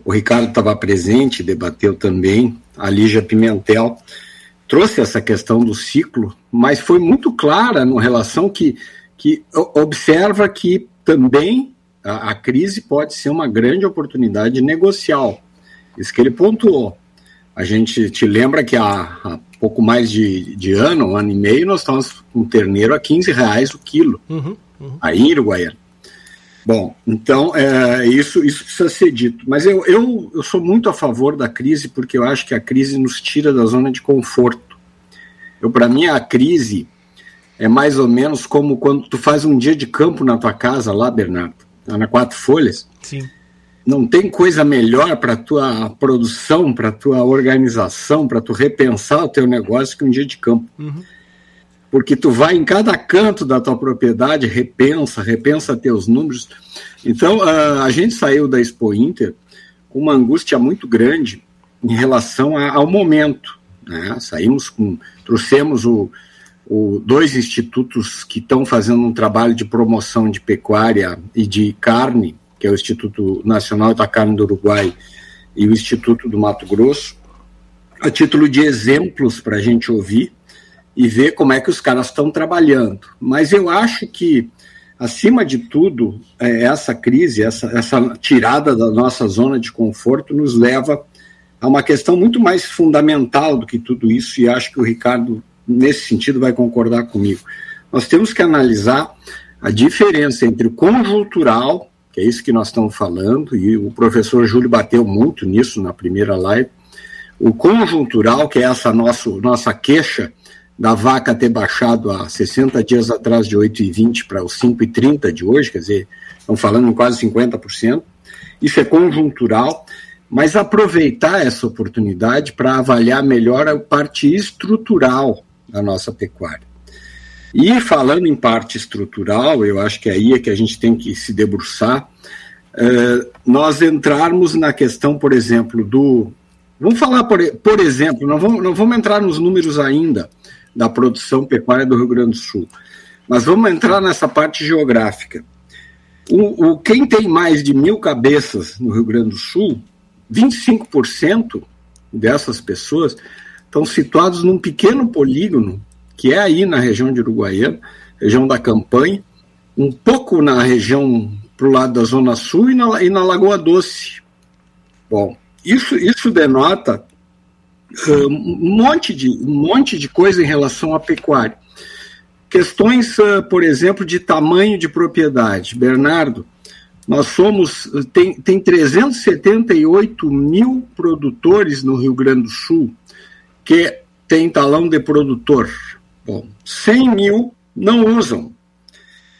o Ricardo estava presente, debateu também, a Lígia Pimentel trouxe essa questão do ciclo, mas foi muito clara no relação que, que observa que também a, a crise pode ser uma grande oportunidade negocial. Isso que ele pontuou. A gente te lembra que há, há pouco mais de, de ano, um ano e meio, nós estávamos com terneiro a 15 reais o quilo, uhum, uhum. aí em Uruguaiana. Bom, então é, isso, isso precisa ser dito. Mas eu, eu, eu sou muito a favor da crise porque eu acho que a crise nos tira da zona de conforto. Eu, para mim, a crise é mais ou menos como quando tu faz um dia de campo na tua casa lá, Bernardo, na Quatro Folhas. Sim não tem coisa melhor para tua produção, para tua organização, para tu repensar o teu negócio que um dia de campo. Uhum. Porque tu vai em cada canto da tua propriedade, repensa, repensa teus números. Então, a, a gente saiu da Expo Inter com uma angústia muito grande em relação a, ao momento. Né? Saímos com, trouxemos o, o, dois institutos que estão fazendo um trabalho de promoção de pecuária e de carne que é o Instituto Nacional da Carne do Uruguai e o Instituto do Mato Grosso, a título de exemplos para a gente ouvir e ver como é que os caras estão trabalhando. Mas eu acho que, acima de tudo, é, essa crise, essa, essa tirada da nossa zona de conforto nos leva a uma questão muito mais fundamental do que tudo isso, e acho que o Ricardo, nesse sentido, vai concordar comigo. Nós temos que analisar a diferença entre o conjuntural que é isso que nós estamos falando, e o professor Júlio bateu muito nisso na primeira live. O conjuntural, que é essa nosso, nossa queixa da vaca ter baixado há 60 dias atrás de 8,20 para os 5,30 de hoje, quer dizer, estão falando em quase 50%. Isso é conjuntural, mas aproveitar essa oportunidade para avaliar melhor a parte estrutural da nossa pecuária. E falando em parte estrutural, eu acho que aí é que a gente tem que se debruçar, uh, nós entrarmos na questão, por exemplo, do. Vamos falar, por, por exemplo, não vamos, não vamos entrar nos números ainda da produção pecuária do Rio Grande do Sul, mas vamos entrar nessa parte geográfica. O, o, quem tem mais de mil cabeças no Rio Grande do Sul, 25% dessas pessoas estão situados num pequeno polígono que é aí na região de Uruguaiana, região da Campanha, um pouco na região para o lado da Zona Sul e na, e na Lagoa Doce. Bom, isso, isso denota uh, um, monte de, um monte de coisa em relação à pecuária. Questões, uh, por exemplo, de tamanho de propriedade. Bernardo, nós somos, tem, tem 378 mil produtores no Rio Grande do Sul que tem talão de produtor. Bom, 100 mil não usam.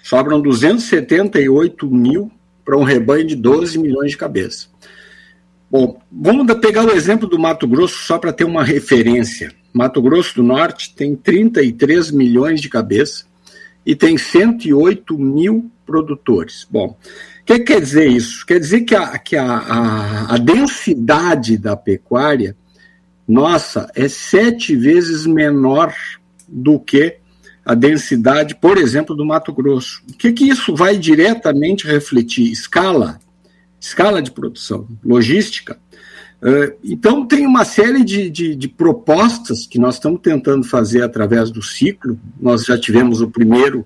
Sobram 278 mil para um rebanho de 12 milhões de cabeças. Bom, vamos pegar o exemplo do Mato Grosso só para ter uma referência. Mato Grosso do Norte tem 33 milhões de cabeças e tem 108 mil produtores. Bom, O que quer dizer isso? Quer dizer que a, que a, a, a densidade da pecuária nossa é sete vezes menor do que a densidade, por exemplo, do Mato Grosso. O que, que isso vai diretamente refletir? Escala, escala de produção, logística. Uh, então, tem uma série de, de, de, propostas que nós estamos tentando fazer através do ciclo. Nós já tivemos o primeiro,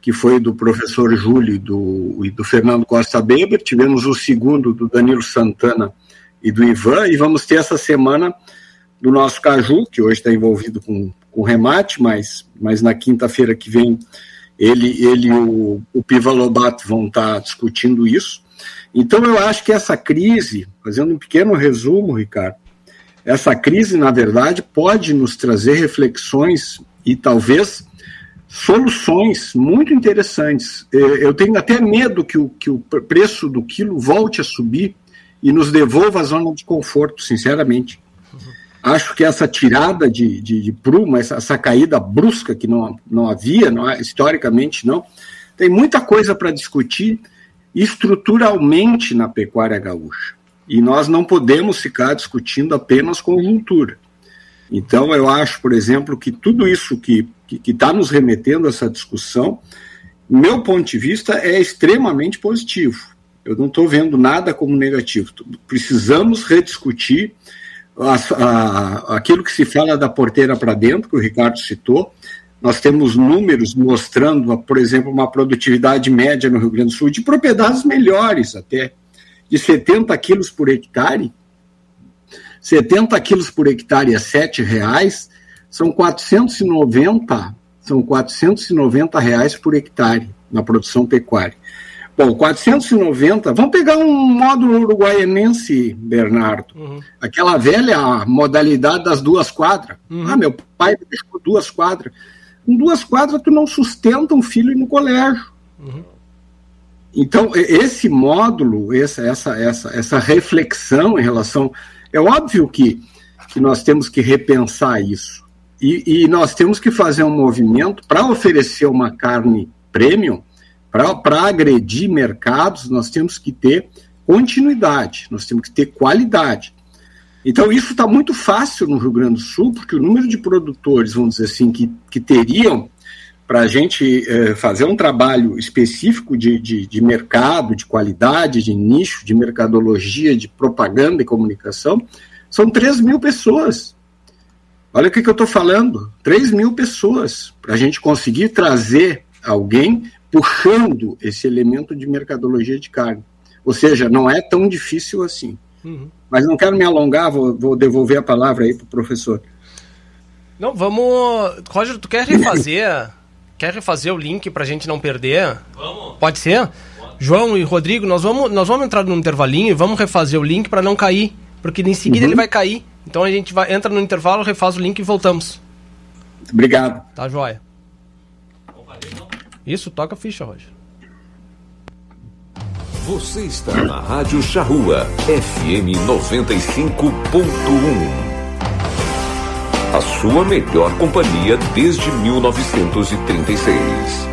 que foi do professor Júlio e do, e do Fernando Costa Beber, tivemos o segundo do Danilo Santana e do Ivan, e vamos ter essa semana do nosso Caju, que hoje está envolvido com, com remate, mas, mas na quinta-feira que vem ele, ele e o, o Piva Lobato vão estar tá discutindo isso. Então eu acho que essa crise, fazendo um pequeno resumo, Ricardo, essa crise, na verdade, pode nos trazer reflexões e talvez soluções muito interessantes. Eu tenho até medo que o, que o preço do quilo volte a subir e nos devolva a zona de conforto, sinceramente. Acho que essa tirada de, de, de pruma, essa, essa, caída brusca que não, não havia, não, historicamente não, tem muita coisa para discutir estruturalmente na pecuária gaúcha. E nós não podemos ficar discutindo apenas conjuntura. Então, eu acho, por exemplo, que tudo isso que está nos remetendo a essa discussão, meu ponto de vista, é extremamente positivo. Eu não estou vendo nada como negativo. Precisamos rediscutir a, aquilo que se fala da porteira para dentro, que o Ricardo citou, nós temos números mostrando, por exemplo, uma produtividade média no Rio Grande do Sul de propriedades melhores até, de 70 quilos por hectare. 70 quilos por hectare a R$ reais são 490, são 490 reais por hectare na produção pecuária. Bom, 490, vamos pegar um módulo uruguaianense, Bernardo. Uhum. Aquela velha modalidade das duas quadras. Uhum. Ah, meu pai deixou duas quadras. Com duas quadras, tu não sustenta um filho no colégio. Uhum. Então, esse módulo, essa, essa, essa, essa reflexão em relação. É óbvio que, que nós temos que repensar isso. E, e nós temos que fazer um movimento para oferecer uma carne premium para agredir mercados, nós temos que ter continuidade, nós temos que ter qualidade. Então, isso está muito fácil no Rio Grande do Sul, porque o número de produtores, vamos dizer assim, que, que teriam para a gente eh, fazer um trabalho específico de, de, de, mercado, de qualidade, de nicho, de mercadologia, de propaganda e comunicação, são 3 mil pessoas. Olha o que, que eu estou falando: 3 mil pessoas para a gente conseguir trazer alguém puxando esse elemento de mercadologia de carne. Ou seja, não é tão difícil assim. Uhum. Mas não quero me alongar, vou, vou devolver a palavra aí para o professor. Não, vamos. Roger, tu quer refazer? <coughs> quer refazer o link para a gente não perder? Vamos. Pode ser? Pode. João e Rodrigo, nós vamos, nós vamos entrar no intervalinho e vamos refazer o link para não cair. Porque em seguida uhum. ele vai cair. Então a gente vai, entra no intervalo, refaz o link e voltamos. Obrigado. Tá joia. Isso, toca ficha, Roger. Você está na Rádio Charrua, FM 95.1. A sua melhor companhia desde 1936.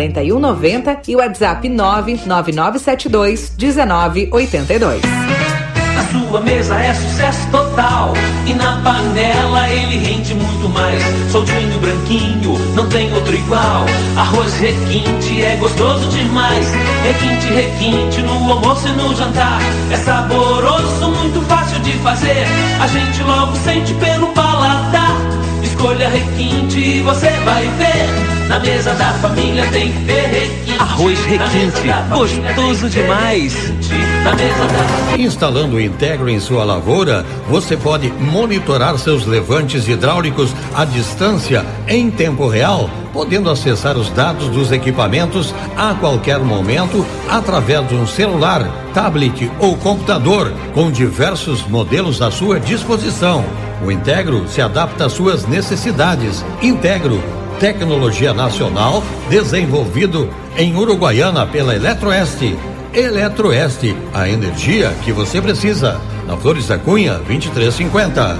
4190 e WhatsApp 99972 1982. A sua mesa é sucesso total E na panela ele rende muito mais. Soltinho branquinho, não tem outro igual. Arroz requinte é gostoso demais. Requinte, requinte no almoço e no jantar. É saboroso, muito fácil de fazer. A gente logo sente pelo paladar Escolha requinte, você vai ver. Na mesa da família tem que ter requinte. Arroz requinte, gostoso demais. Da Instalando o Integro em sua lavoura, você pode monitorar seus levantes hidráulicos à distância em tempo real, podendo acessar os dados dos equipamentos a qualquer momento através de um celular, tablet ou computador, com diversos modelos à sua disposição. O Integro se adapta às suas necessidades. Integro tecnologia nacional desenvolvido em Uruguaiana pela Eletroeste. Eletroeste, a energia que você precisa. Na Flores da Cunha, 2350.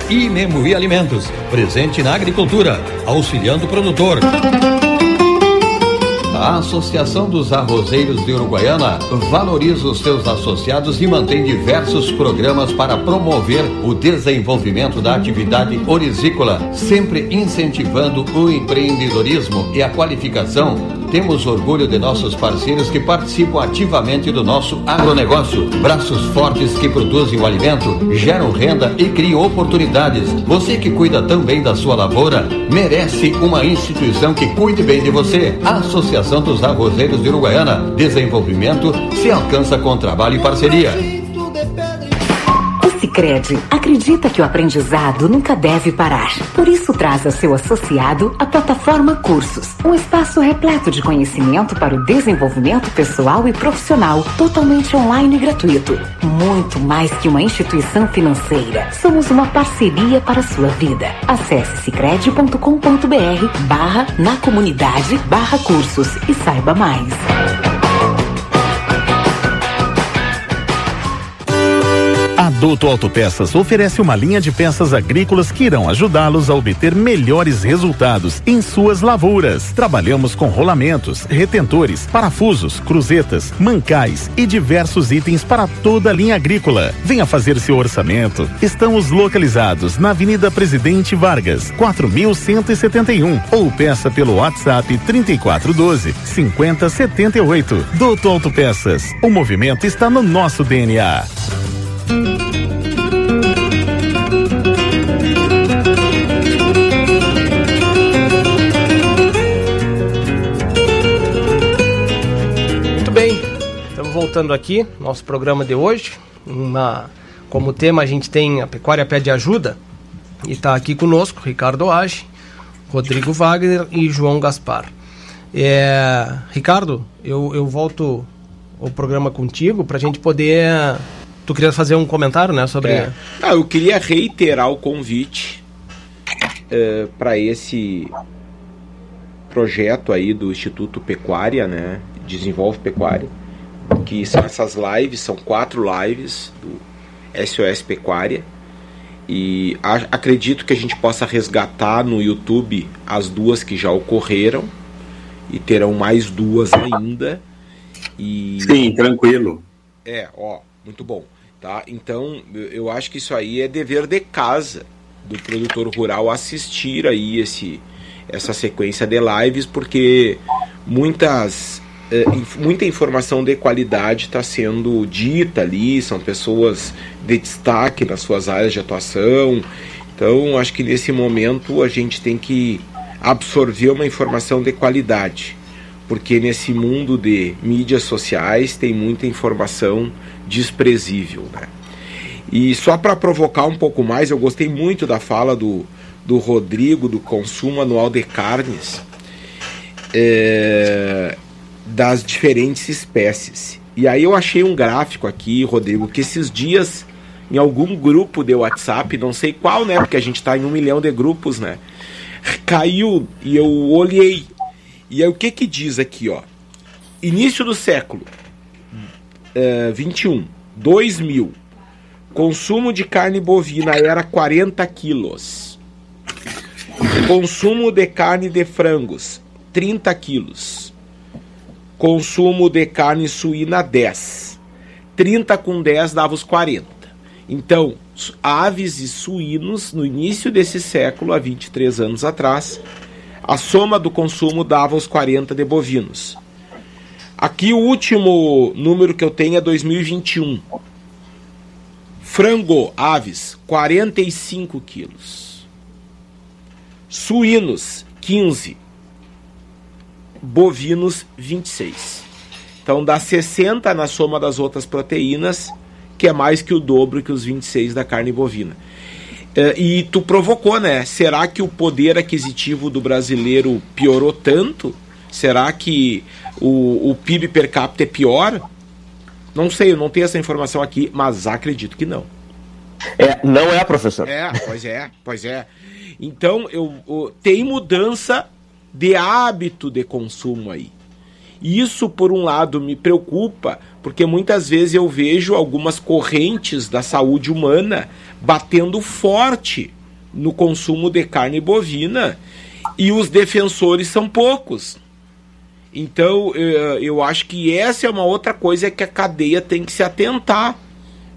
E Alimentos, presente na agricultura, auxiliando o produtor. A Associação dos Arrozeiros de Uruguaiana valoriza os seus associados e mantém diversos programas para promover o desenvolvimento da atividade orizícola, sempre incentivando o empreendedorismo e a qualificação. Temos orgulho de nossos parceiros que participam ativamente do nosso agronegócio. Braços fortes que produzem o alimento, geram renda e criam oportunidades. Você que cuida também da sua lavoura, merece uma instituição que cuide bem de você. A Associação dos Arrozeiros de Uruguaiana. Desenvolvimento se alcança com trabalho e parceria. Sicredi acredita que o aprendizado nunca deve parar. Por isso traz a seu associado a plataforma Cursos, um espaço repleto de conhecimento para o desenvolvimento pessoal e profissional, totalmente online e gratuito. Muito mais que uma instituição financeira, somos uma parceria para a sua vida. Acesse sicredi.com.br barra na comunidade barra cursos e saiba mais. Duto Autopeças oferece uma linha de peças agrícolas que irão ajudá-los a obter melhores resultados em suas lavouras. Trabalhamos com rolamentos, retentores, parafusos, cruzetas, mancais e diversos itens para toda a linha agrícola. Venha fazer seu orçamento. Estamos localizados na Avenida Presidente Vargas, 4171 ou peça pelo WhatsApp 3412 5078. Duto Autopeças. O movimento está no nosso DNA. Voltando aqui, nosso programa de hoje. Uma, como tema a gente tem a Pecuária Pede Ajuda. E está aqui conosco Ricardo Age, Rodrigo Wagner e João Gaspar. É, Ricardo, eu, eu volto o programa contigo para a gente poder. Tu queria fazer um comentário, né, sobre. É. Ah, eu queria reiterar o convite uh, para esse projeto aí do Instituto Pecuária, né? Desenvolve Pecuária, que são essas lives, são quatro lives do SOS Pecuária. E acredito que a gente possa resgatar no YouTube as duas que já ocorreram e terão mais duas ainda. E Sim, tranquilo. é, ó, muito bom, tá? Então, eu- acho que isso aí é dever de casa do produtor rural assistir aí esse essa sequência de lives, porque muitas muita informação de qualidade está sendo dita ali, são pessoas de destaque nas suas áreas de atuação. Então, acho que nesse momento a gente tem que absorver uma informação de qualidade porque nesse mundo de mídias sociais tem muita informação desprezível, né? E só para provocar um pouco mais, eu gostei muito da fala do, do Rodrigo do consumo anual de carnes é, das diferentes espécies. E aí eu achei um gráfico aqui, Rodrigo, que esses dias em algum grupo de WhatsApp, não sei qual, né? Porque a gente está em um milhão de grupos, né? Caiu e eu olhei. E aí o que que diz aqui, ó? Início do século eh, 21, 2000, Consumo de carne bovina era 40 quilos. Consumo de carne de frangos, 30 quilos. Consumo de carne suína, 10. 30 com 10 dava os 40. Então, aves e suínos, no início desse século, há 23 anos atrás, a soma do consumo dava os 40 de bovinos. Aqui o último número que eu tenho é 2021. Frango, aves, 45 quilos. Suínos, 15. Bovinos, 26. Então dá 60 na soma das outras proteínas, que é mais que o dobro que os 26 da carne bovina. Uh, e tu provocou, né? Será que o poder aquisitivo do brasileiro piorou tanto? Será que o, o PIB per capita é pior? Não sei, eu não tenho essa informação aqui, mas acredito que não. É, não é, professor. É, pois é, pois é. Então, eu, eu tem mudança de hábito de consumo aí. Isso, por um lado, me preocupa, porque muitas vezes eu vejo algumas correntes da saúde humana batendo forte no consumo de carne bovina e os defensores são poucos. Então, eu acho que essa é uma outra coisa que a cadeia tem que se atentar,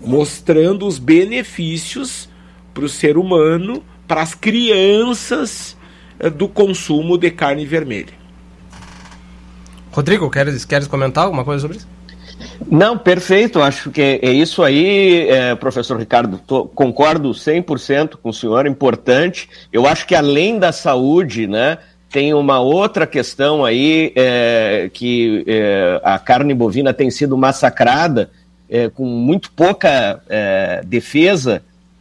mostrando os benefícios para o ser humano, para as crianças eh, do consumo de carne vermelha. Rodrigo, queres, queres comentar alguma coisa sobre isso? Não, perfeito. Acho que é, isso aí, é, professor Ricardo. Tô, concordo 100% com o senhor. Importante. Eu acho que além da saúde, né, tem uma outra questão aí é, que é, a carne bovina tem sido massacrada é, com muito pouca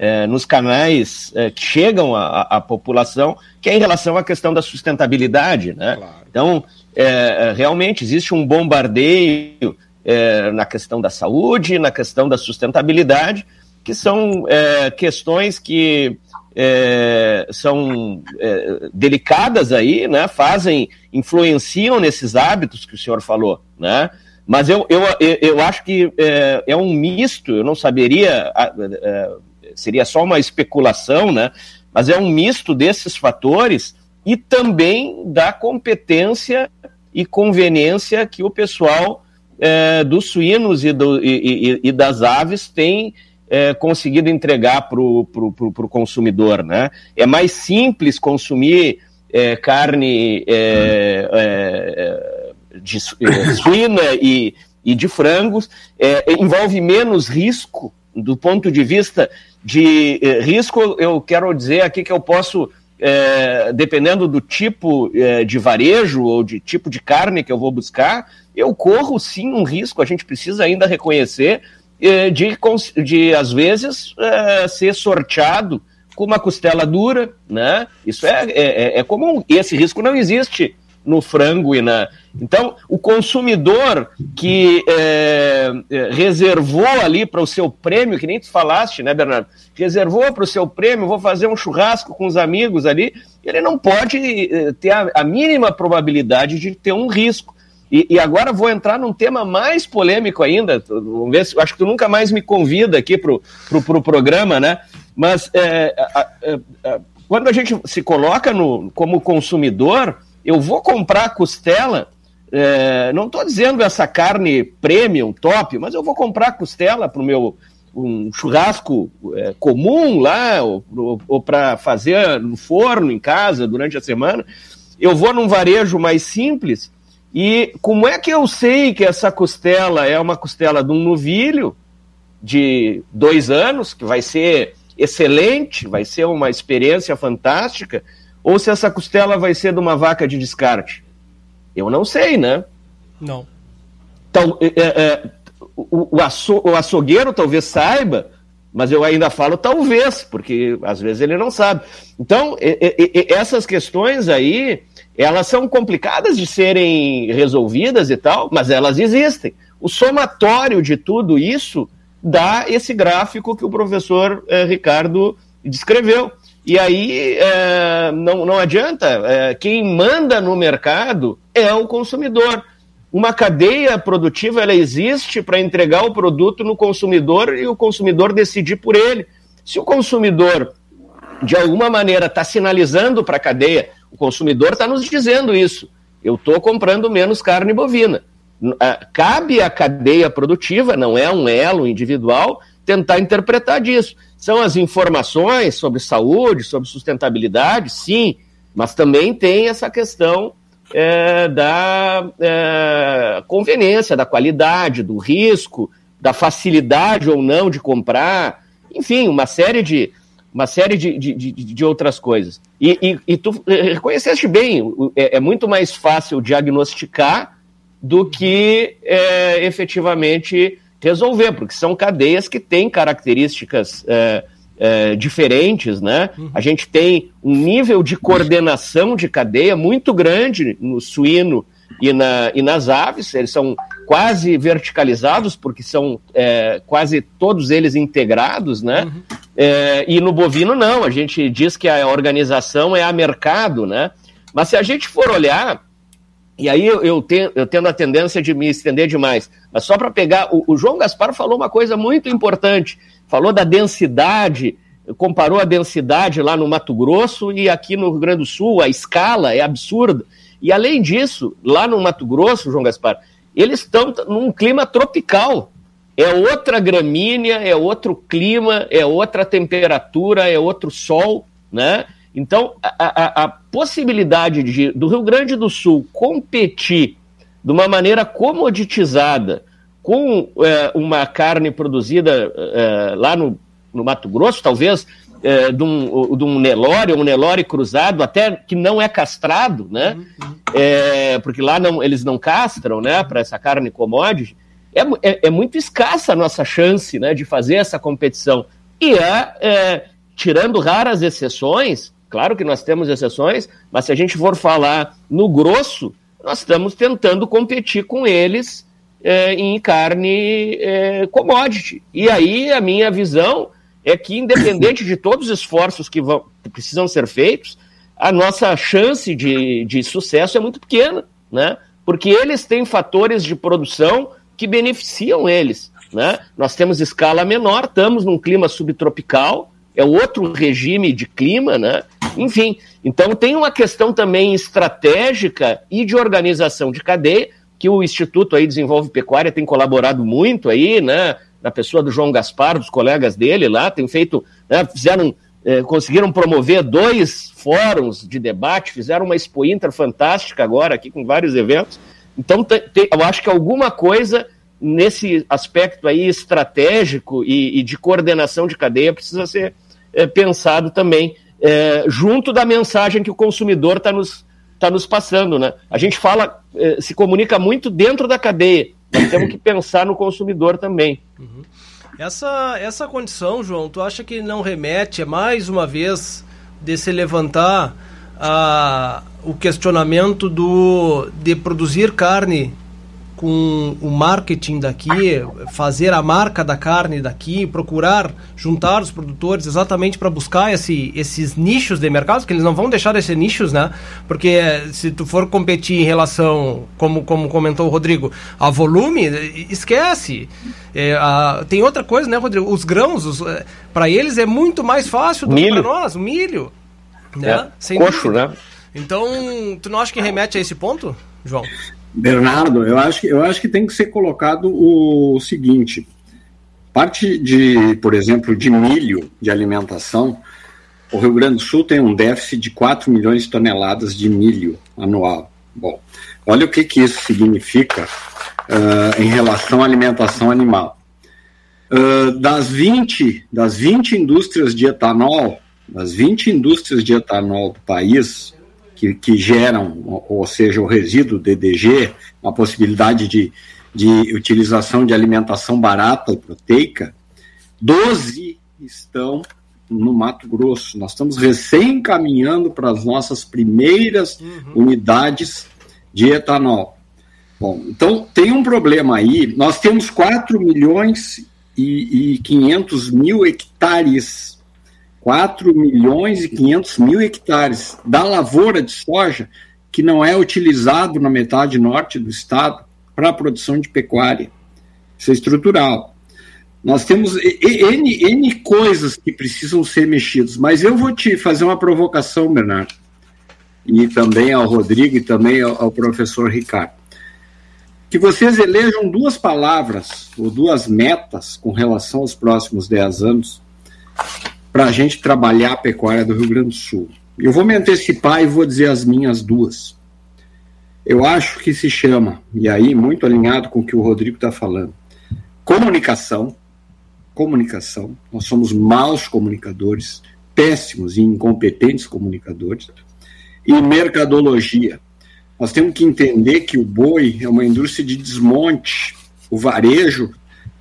é, nos canais que chegam à, população, que é em relação à questão da sustentabilidade, né? Claro. Então, realmente existe um bombardeio é, na questão da saúde, na questão da sustentabilidade, que são é, questões que é, são é, delicadas aí, né? Fazem, influenciam nesses hábitos que o senhor falou, né? Mas eu, eu, eu acho que é, é um misto, eu não saberia, é, seria só uma especulação, né? Mas é um misto desses fatores e também da competência e conveniência que o pessoal é, dos suínos e, do, e, e, e, das aves tem é, conseguido entregar para o consumidor. Né? É mais simples consumir é, carne é, é, de é, suína e, e de frangos, envolve menos risco do ponto de vista de risco, eu quero dizer aqui que eu posso é, dependendo do tipo é, de varejo ou de tipo de carne que eu vou buscar, eu corro sim um risco, a gente precisa ainda reconhecer, é, de, de às vezes é, ser sorteado com uma costela dura, né? Isso é, é, é comum, e esse risco não existe no frango e na. Então, o consumidor que é, é reservou ali para o seu prêmio, que nem tu falaste, né, Bernardo? Reservou para o seu prêmio, vou fazer um churrasco com os amigos ali, ele não pode é, ter a, a mínima probabilidade de ter um risco. E, e, agora vou entrar num tema mais polêmico ainda. Vamos ver se, acho que tu nunca mais me convida aqui para o pro, pro programa, né? Mas é, a, a, quando a gente se coloca no, como consumidor, eu vou comprar costela, é, não estou dizendo essa carne premium, top, mas eu vou comprar costela para o meu um churrasco é, comum lá, ou, ou, ou para fazer no forno, em casa, durante a semana. Eu vou num varejo mais simples e como é que eu sei que essa costela é uma costela de um novilho de dois anos, que vai ser excelente, vai ser uma experiência fantástica, ou se essa costela vai ser de uma vaca de descarte? Eu não sei, né? Não. Então, é, é, o, o, aço, o açougueiro talvez saiba, mas eu ainda falo talvez, porque às vezes ele não sabe. Então, essas questões aí, elas são complicadas de serem resolvidas e tal, mas elas existem. O somatório de tudo isso dá esse gráfico que o professor eh, Ricardo descreveu. E aí é, não, não adianta, é, quem manda no mercado é o consumidor. uma cadeia produtiva ela existe para entregar o produto no consumidor e o consumidor decidir por ele. Se o consumidor, de alguma maneira, está sinalizando para a cadeia, o consumidor está nos dizendo isso. Eu estou comprando menos carne bovina. Cabe à cadeia produtiva, não é um elo individual, tentar interpretar disso. São as informações sobre saúde, sobre sustentabilidade, sim, mas também tem essa questão é, da é, conveniência, da qualidade, do risco, da facilidade ou não de comprar, enfim, uma série de, uma série de, de, de, de outras coisas. E, e, e, tu reconheceste bem, é, é, muito mais fácil diagnosticar do que é, efetivamente resolver, porque são cadeias que têm características é, é, diferentes, né? Uhum. A gente tem um nível de coordenação de cadeia muito grande no suíno e, na, e nas aves, eles são quase verticalizados, porque são é, quase todos eles integrados, né? Uhum. É, e no bovino, não, a gente diz que a organização é a mercado, né? Mas se a gente for olhar, e aí eu, eu, tenho, eu tendo a tendência de me estender demais, mas só para pegar, o, o João Gaspar falou uma coisa muito importante falou da densidade, comparou a densidade lá no Mato Grosso e aqui no Rio Grande do Sul, a escala é absurda. E além disso, lá no Mato Grosso, João Gaspar, eles estão num clima tropical. É outra gramínea, é outro clima, é outra temperatura, é outro sol, né? Então, a, a, a possibilidade de, do Rio Grande do Sul competir de uma maneira comoditizada com é, uma carne produzida é, lá no, no, Mato Grosso, talvez é, de, um, de um Nelore, um Nelore cruzado, até que não é castrado, né? É, porque lá não, eles não castram, né? Para essa carne commodity, é, é, é, muito escassa a nossa chance, né? De fazer essa competição. E é, é, tirando raras exceções, claro que nós temos exceções, mas se a gente for falar no grosso, nós estamos tentando competir com eles é, em carne é, commodity. E aí a minha visão é que, independente de todos os esforços que, vão, que precisam ser feitos, a nossa chance de, de sucesso é muito pequena, né? Porque eles têm fatores de produção que beneficiam eles. Né? Nós temos escala menor, estamos num clima subtropical, é outro regime de clima, né? Enfim, então tem uma questão também estratégica e de organização de cadeia que o Instituto aí Desenvolve Pecuária tem colaborado muito aí, né? Na pessoa do João Gaspar, dos colegas dele lá, tem feito, né, fizeram, eh, conseguiram promover dois fóruns de debate, fizeram uma Expo Inter fantástica agora aqui com vários eventos. Então, eu acho que alguma coisa nesse aspecto aí estratégico e, e de coordenação de cadeia precisa ser eh, pensado também, eh, junto da mensagem que o consumidor está nos está nos passando, né? A gente fala, eh, se comunica muito dentro da cadeia, mas temos que pensar no consumidor também. Uhum. Essa, essa condição, João, tu acha que não remete, é mais uma vez, de se levantar a, o questionamento do, de produzir carne com o marketing daqui, fazer a marca da carne daqui, procurar juntar os produtores exatamente para buscar esse, esses nichos de mercado, porque eles não vão deixar esses nichos, né? Porque se tu for competir em relação, como, como comentou o Rodrigo, a volume, esquece. É, a, tem outra coisa, né, Rodrigo? Os grãos, para eles é muito mais fácil do milho. que para nós, o milho. Né? É, Sem coxo, dúvida. né? Então, tu não acha que remete a esse ponto, João? Bernardo, eu acho, que, eu acho que tem que ser colocado o seguinte: parte de, por exemplo, de milho de alimentação, o Rio Grande do Sul tem um déficit de 4 milhões de toneladas de milho anual. Bom, olha o que, que isso significa uh, em relação à alimentação animal. Uh, das, 20, das 20 indústrias de etanol, das 20 indústrias de etanol do país, que, que geram, ou seja, o resíduo DDG, a possibilidade de, de utilização de alimentação barata e proteica, 12 estão no Mato Grosso. Nós estamos recém caminhando para as nossas primeiras uhum. unidades de etanol. Bom, então tem um problema aí. Nós temos 4 milhões e, e 500 mil hectares 4 milhões e 500 mil hectares da lavoura de soja que não é utilizado na metade norte do estado, para a produção de pecuária. Isso é estrutural. Nós temos N, N coisas que precisam ser mexidas, mas eu vou te fazer uma provocação, Bernardo, e também ao Rodrigo e também ao, ao professor Ricardo. Que vocês elejam duas palavras ou duas metas com relação aos próximos 10 anos para a gente trabalhar a pecuária do Rio Grande do Sul. Eu vou me antecipar e vou dizer as minhas duas. Eu acho que se chama, e aí muito alinhado com o que o Rodrigo está falando, comunicação. Comunicação. Nós somos maus comunicadores, péssimos e incompetentes comunicadores. E mercadologia. Nós temos que entender que o boi é uma indústria de desmonte. O varejo,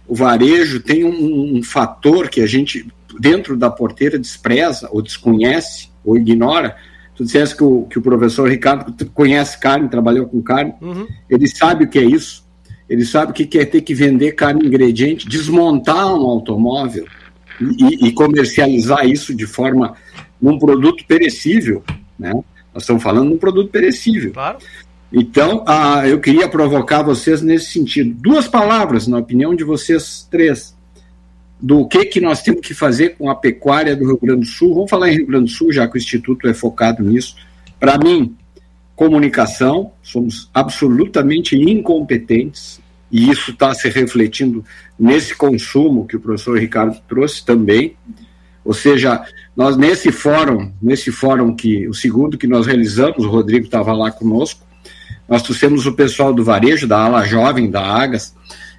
o varejo tem um, um fator que a gente dentro da porteira despreza ou desconhece ou ignora. Tu disseste que o, que o professor Ricardo conhece carne, trabalhou com carne, uhum. ele sabe o que é isso. Ele sabe o que é ter que vender carne ingrediente, desmontar um automóvel e, e comercializar isso de forma num produto perecível, né? Nós estamos falando de um produto perecível. Claro. Então, ah, eu queria provocar vocês nesse sentido. Duas palavras, na opinião de vocês três do que, que nós temos que fazer com a pecuária do Rio Grande do Sul. Vamos falar em Rio Grande do Sul, já que o Instituto é focado nisso. Para mim, comunicação, somos absolutamente incompetentes, e isso está se refletindo nesse consumo que o professor Ricardo trouxe também. Ou seja, nós nesse fórum, nesse fórum que o segundo que nós realizamos, o Rodrigo estava lá conosco, nós trouxemos o pessoal do varejo, da ala jovem, da Agas,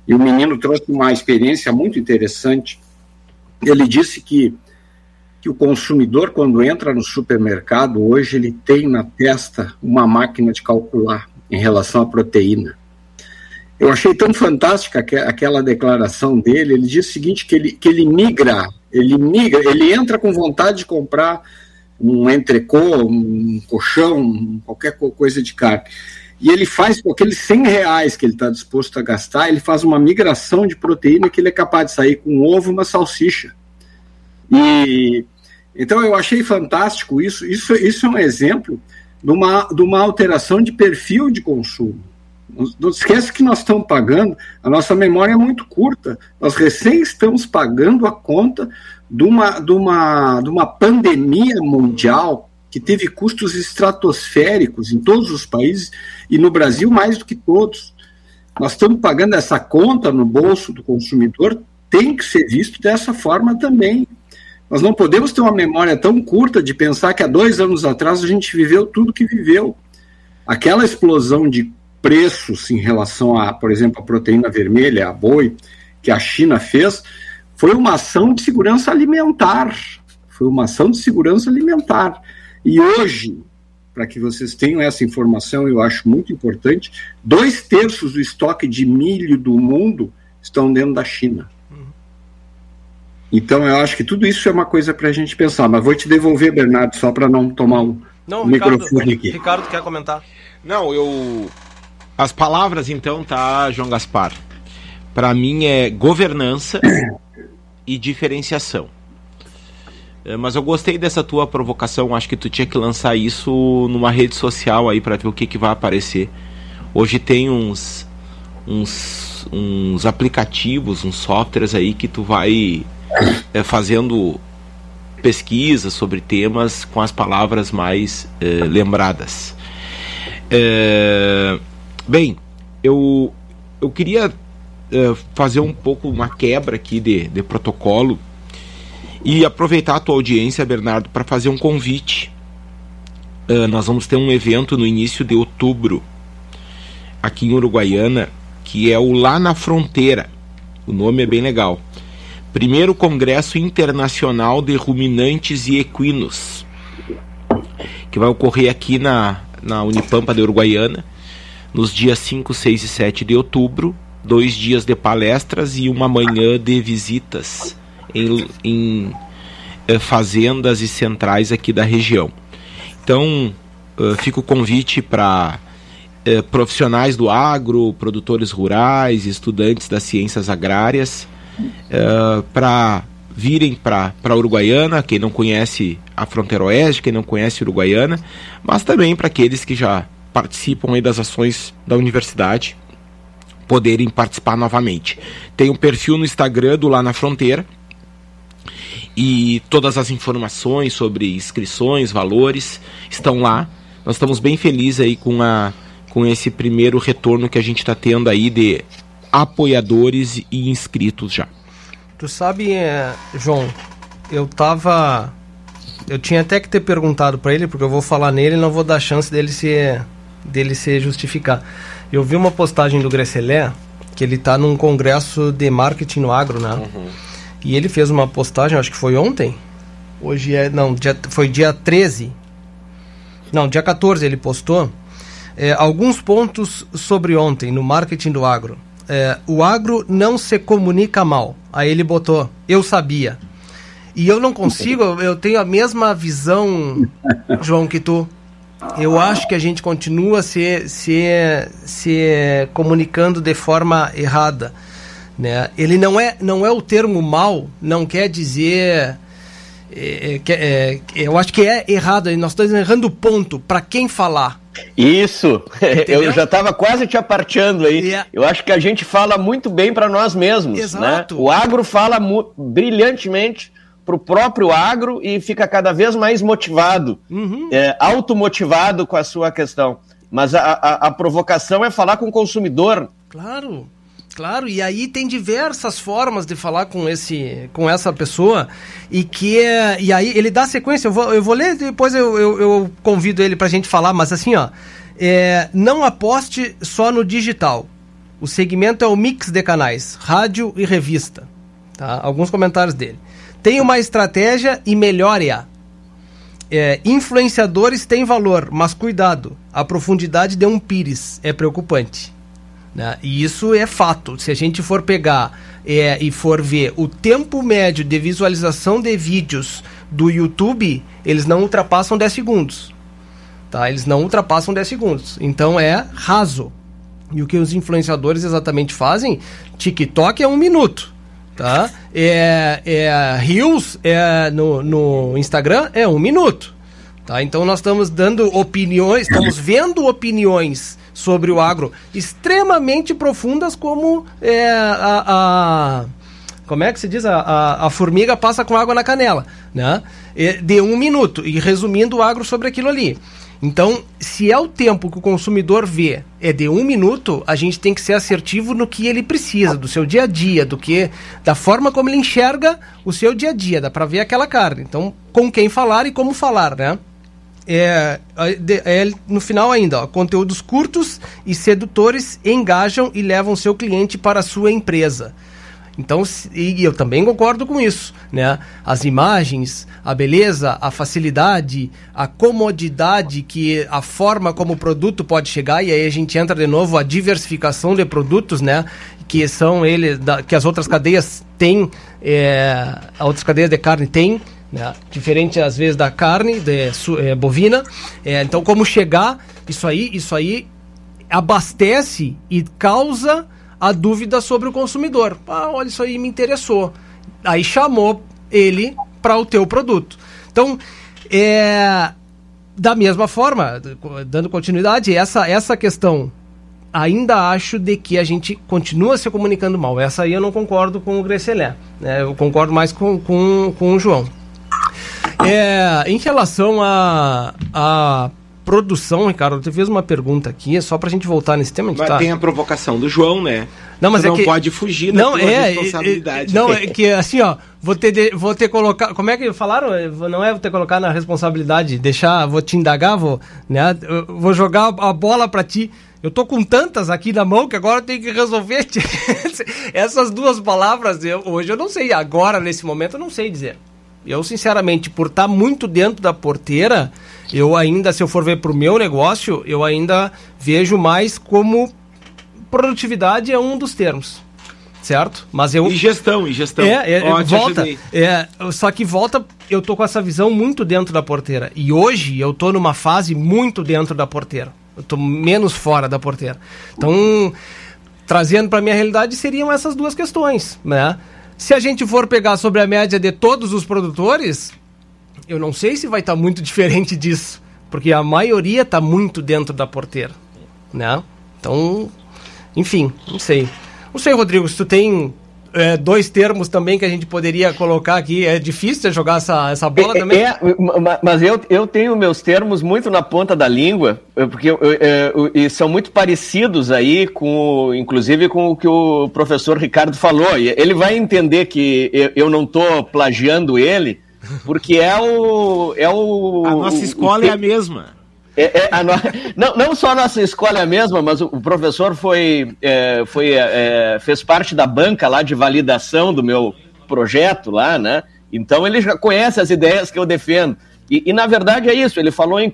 e o menino trouxe uma experiência muito interessante. Ele disse que, que o consumidor, quando entra no supermercado, hoje ele tem na testa uma máquina de calcular em relação à proteína. Eu achei tão fantástica aquela declaração dele. Ele diz o seguinte: que ele, que ele migra, ele migra, ele entra com vontade de comprar um entrecô, um colchão, qualquer coisa de carne e ele faz com aqueles 100 reais que ele está disposto a gastar, ele faz uma migração de proteína que ele é capaz de sair com um ovo e uma salsicha. E então eu achei fantástico isso. Isso, isso é um exemplo de uma, de uma alteração de perfil de consumo. Não esquece que nós estamos pagando, a nossa memória é muito curta. Nós recém estamos pagando a conta de uma, de uma, de uma pandemia mundial que teve custos estratosféricos em todos os países e no Brasil mais do que todos. Nós estamos pagando essa conta no bolso do consumidor, tem que ser visto dessa forma também. Nós não podemos ter uma memória tão curta de pensar que há dois anos atrás a gente viveu tudo que viveu. Aquela explosão de preços em relação a, por exemplo, a proteína vermelha, a boi, que a China fez, foi uma ação de segurança alimentar. Foi uma ação de segurança alimentar. E hoje, para que vocês tenham essa informação, eu acho muito importante, dois terços do estoque de milho do mundo estão dentro da China. Então eu acho que tudo isso é uma coisa para a gente pensar. Mas vou te devolver, Bernardo, só para não tomar um não, microfone aqui. Ricardo quer comentar? Não, eu. As palavras então, tá, João Gaspar? Para mim é governança e diferenciação. É, mas eu gostei dessa tua provocação. Acho que tu tinha que lançar isso numa rede social aí para ver o que, que vai aparecer. Hoje tem uns, uns, uns aplicativos, uns softwares aí que tu vai é, fazendo pesquisas sobre temas com as palavras mais é, lembradas. É, bem, eu, eu queria é, fazer um pouco uma quebra aqui de, de protocolo e aproveitar a tua audiência, Bernardo, para fazer um convite. Uh, nós vamos ter um evento no início de outubro, aqui em Uruguaiana, que é o Lá na Fronteira. O nome é bem legal. Primeiro Congresso Internacional de Ruminantes e Equinos, que vai ocorrer aqui na, na Unipampa de Uruguaiana, nos dias 5, 6 e 7 de outubro. Dois dias de palestras e uma manhã de visitas em, em eh, fazendas e centrais aqui da região. Então, uh, fica o convite para uh, profissionais do agro, produtores rurais, estudantes das ciências agrárias, para virem para Uruguaiana, quem não conhece a fronteira oeste, quem não conhece Uruguaiana, mas também para aqueles que já participam aí das ações da universidade poderem participar novamente. Tem um perfil no Instagram do Lá na Fronteira e todas as informações sobre inscrições, valores estão lá. Nós estamos bem felizes aí com, a, com esse primeiro retorno que a gente está tendo aí de apoiadores e inscritos já. Tu sabe, é, João, eu tava. Eu tinha até que ter perguntado para ele, porque eu vou falar nele e não vou dar chance dele se, dele se justificar. Eu vi uma postagem do Grecelé, que ele está num congresso de marketing no agro, né? Uhum. E ele fez uma postagem, acho que foi ontem. Hoje é. Não, dia, foi dia 13. Não, dia 14 ele postou. É, alguns pontos sobre ontem no marketing do agro. É, o agro não se comunica mal. Aí ele botou, eu sabia. E eu não consigo, eu tenho a mesma visão, João, que tu. Eu acho que a gente continua se, se, se comunicando de forma errada. Né? Ele não é, não é o termo mal, não quer dizer. É, é, é, eu acho que é errado, nós estamos errando o ponto para quem falar. Isso, <laughs> Entendeu? eu já estava quase te aparteando aí. Yeah. Eu acho que a gente fala muito bem para nós mesmos. Né? Exato. Né? O agro fala brilhantemente para o próprio agro e fica cada vez mais motivado, uhum. é, automotivado com a sua questão. Mas a, a, a provocação é falar com o consumidor. Claro. Claro, e aí tem diversas formas de falar com esse, com essa pessoa e que é, e aí ele dá sequência. Eu vou, eu vou ler depois eu, eu, eu convido ele para a gente falar, mas assim ó, é, não aposte só no digital. O segmento é o mix de canais, rádio e revista. Tá? Alguns comentários dele. Tem uma estratégia e melhore-a. É, influenciadores têm valor, mas cuidado, a profundidade de um pires é preocupante. Né? E isso é fato. Se a gente for pegar é, e for ver o tempo médio de visualização de vídeos do YouTube, eles não ultrapassam 10 segundos. Tá? Eles não ultrapassam 10 segundos. Então é raso. E o que os influenciadores exatamente fazem? TikTok é um minuto. Tá? É, é, Reels é, no, no Instagram é um minuto. Tá? Então nós estamos dando opiniões, estamos vendo opiniões sobre o agro extremamente profundas, como é, a, a como é que se diz? A, a, a, formiga passa com água na canela, né? De um minuto, e resumindo o agro sobre aquilo ali. Então, se é o tempo que o consumidor vê é de um minuto, a gente tem que ser assertivo no que ele precisa, do seu dia a dia, do que, da forma como ele enxerga o seu dia a dia, dá para ver aquela carne. Então, com quem falar e como falar, né? É, é, no final ainda, ó, conteúdos curtos e sedutores engajam e levam seu cliente para a sua empresa. Então, e eu também concordo com isso, né? As imagens, a beleza, a facilidade, a comodidade que a forma como o produto pode chegar e aí a gente entra de novo a diversificação de produtos, né? Que são eles, que as outras cadeias têm, é, as outras cadeias de carne têm, né? Diferente às vezes da carne de, é, bovina. É, então, como chegar, isso aí, isso aí abastece e causa a dúvida sobre o consumidor. Ah, olha, isso aí me interessou. Aí chamou ele para o teu produto. Então, é, da mesma forma, dando continuidade, essa, essa questão ainda acho de que a gente continua se comunicando mal. Essa aí eu não concordo com o Grecelé. Né? Eu concordo mais com, com, com o João. É, em relação a, a produção, Ricardo, você fez uma pergunta aqui, é só pra gente voltar nesse tema. Mas tá... tem a provocação do João, né? Não, mas você é não que... pode fugir não, da é, responsabilidade. É, não, é que assim, ó, vou ter, de, vou ter colocar. Como é que falaram? Não é vou ter colocar na responsabilidade, deixar, vou te indagar, vou, né? vou jogar a bola pra ti. Eu tô com tantas aqui na mão que agora eu tenho que resolver. <laughs> Essas duas palavras, eu, hoje eu não sei. Agora, nesse momento, eu não sei dizer. Eu, sinceramente, por estar tá muito dentro da porteira, eu ainda, se eu for ver para o meu negócio, eu ainda vejo mais como produtividade é um dos termos. Certo? Mas eu. E gestão, e gestão. É, é volta. É, só que volta, eu tô com essa visão muito dentro da porteira. E hoje eu tô numa fase muito dentro da porteira. Eu tô menos fora da porteira. Então, trazendo para minha realidade seriam essas duas questões, né? Se a gente for pegar sobre a média de todos os produtores, eu não sei se vai estar tá muito <laughs> diferente disso, porque a maioria está muito dentro da porteira, né? Então, enfim, não sei. Não sei, Rodrigo, se tu tem é, dois termos também que a gente poderia colocar aqui. É difícil jogar essa, essa bola é, também? É, mas eu, eu tenho meus termos muito na ponta da língua, porque eu, eu, eu, são muito parecidos aí, com, inclusive com o que o professor Ricardo falou. Ele vai entender que eu, não estou plagiando ele, porque é o. É o a nossa escola o, é a mesma. É, é, no... <laughs> não, não só a nossa escola é a mesma, mas o, professor foi, é, foi é, fez parte da banca lá de validação do meu projeto lá, né? Então ele já conhece as ideias que eu defendo. E, e na verdade é isso, ele falou em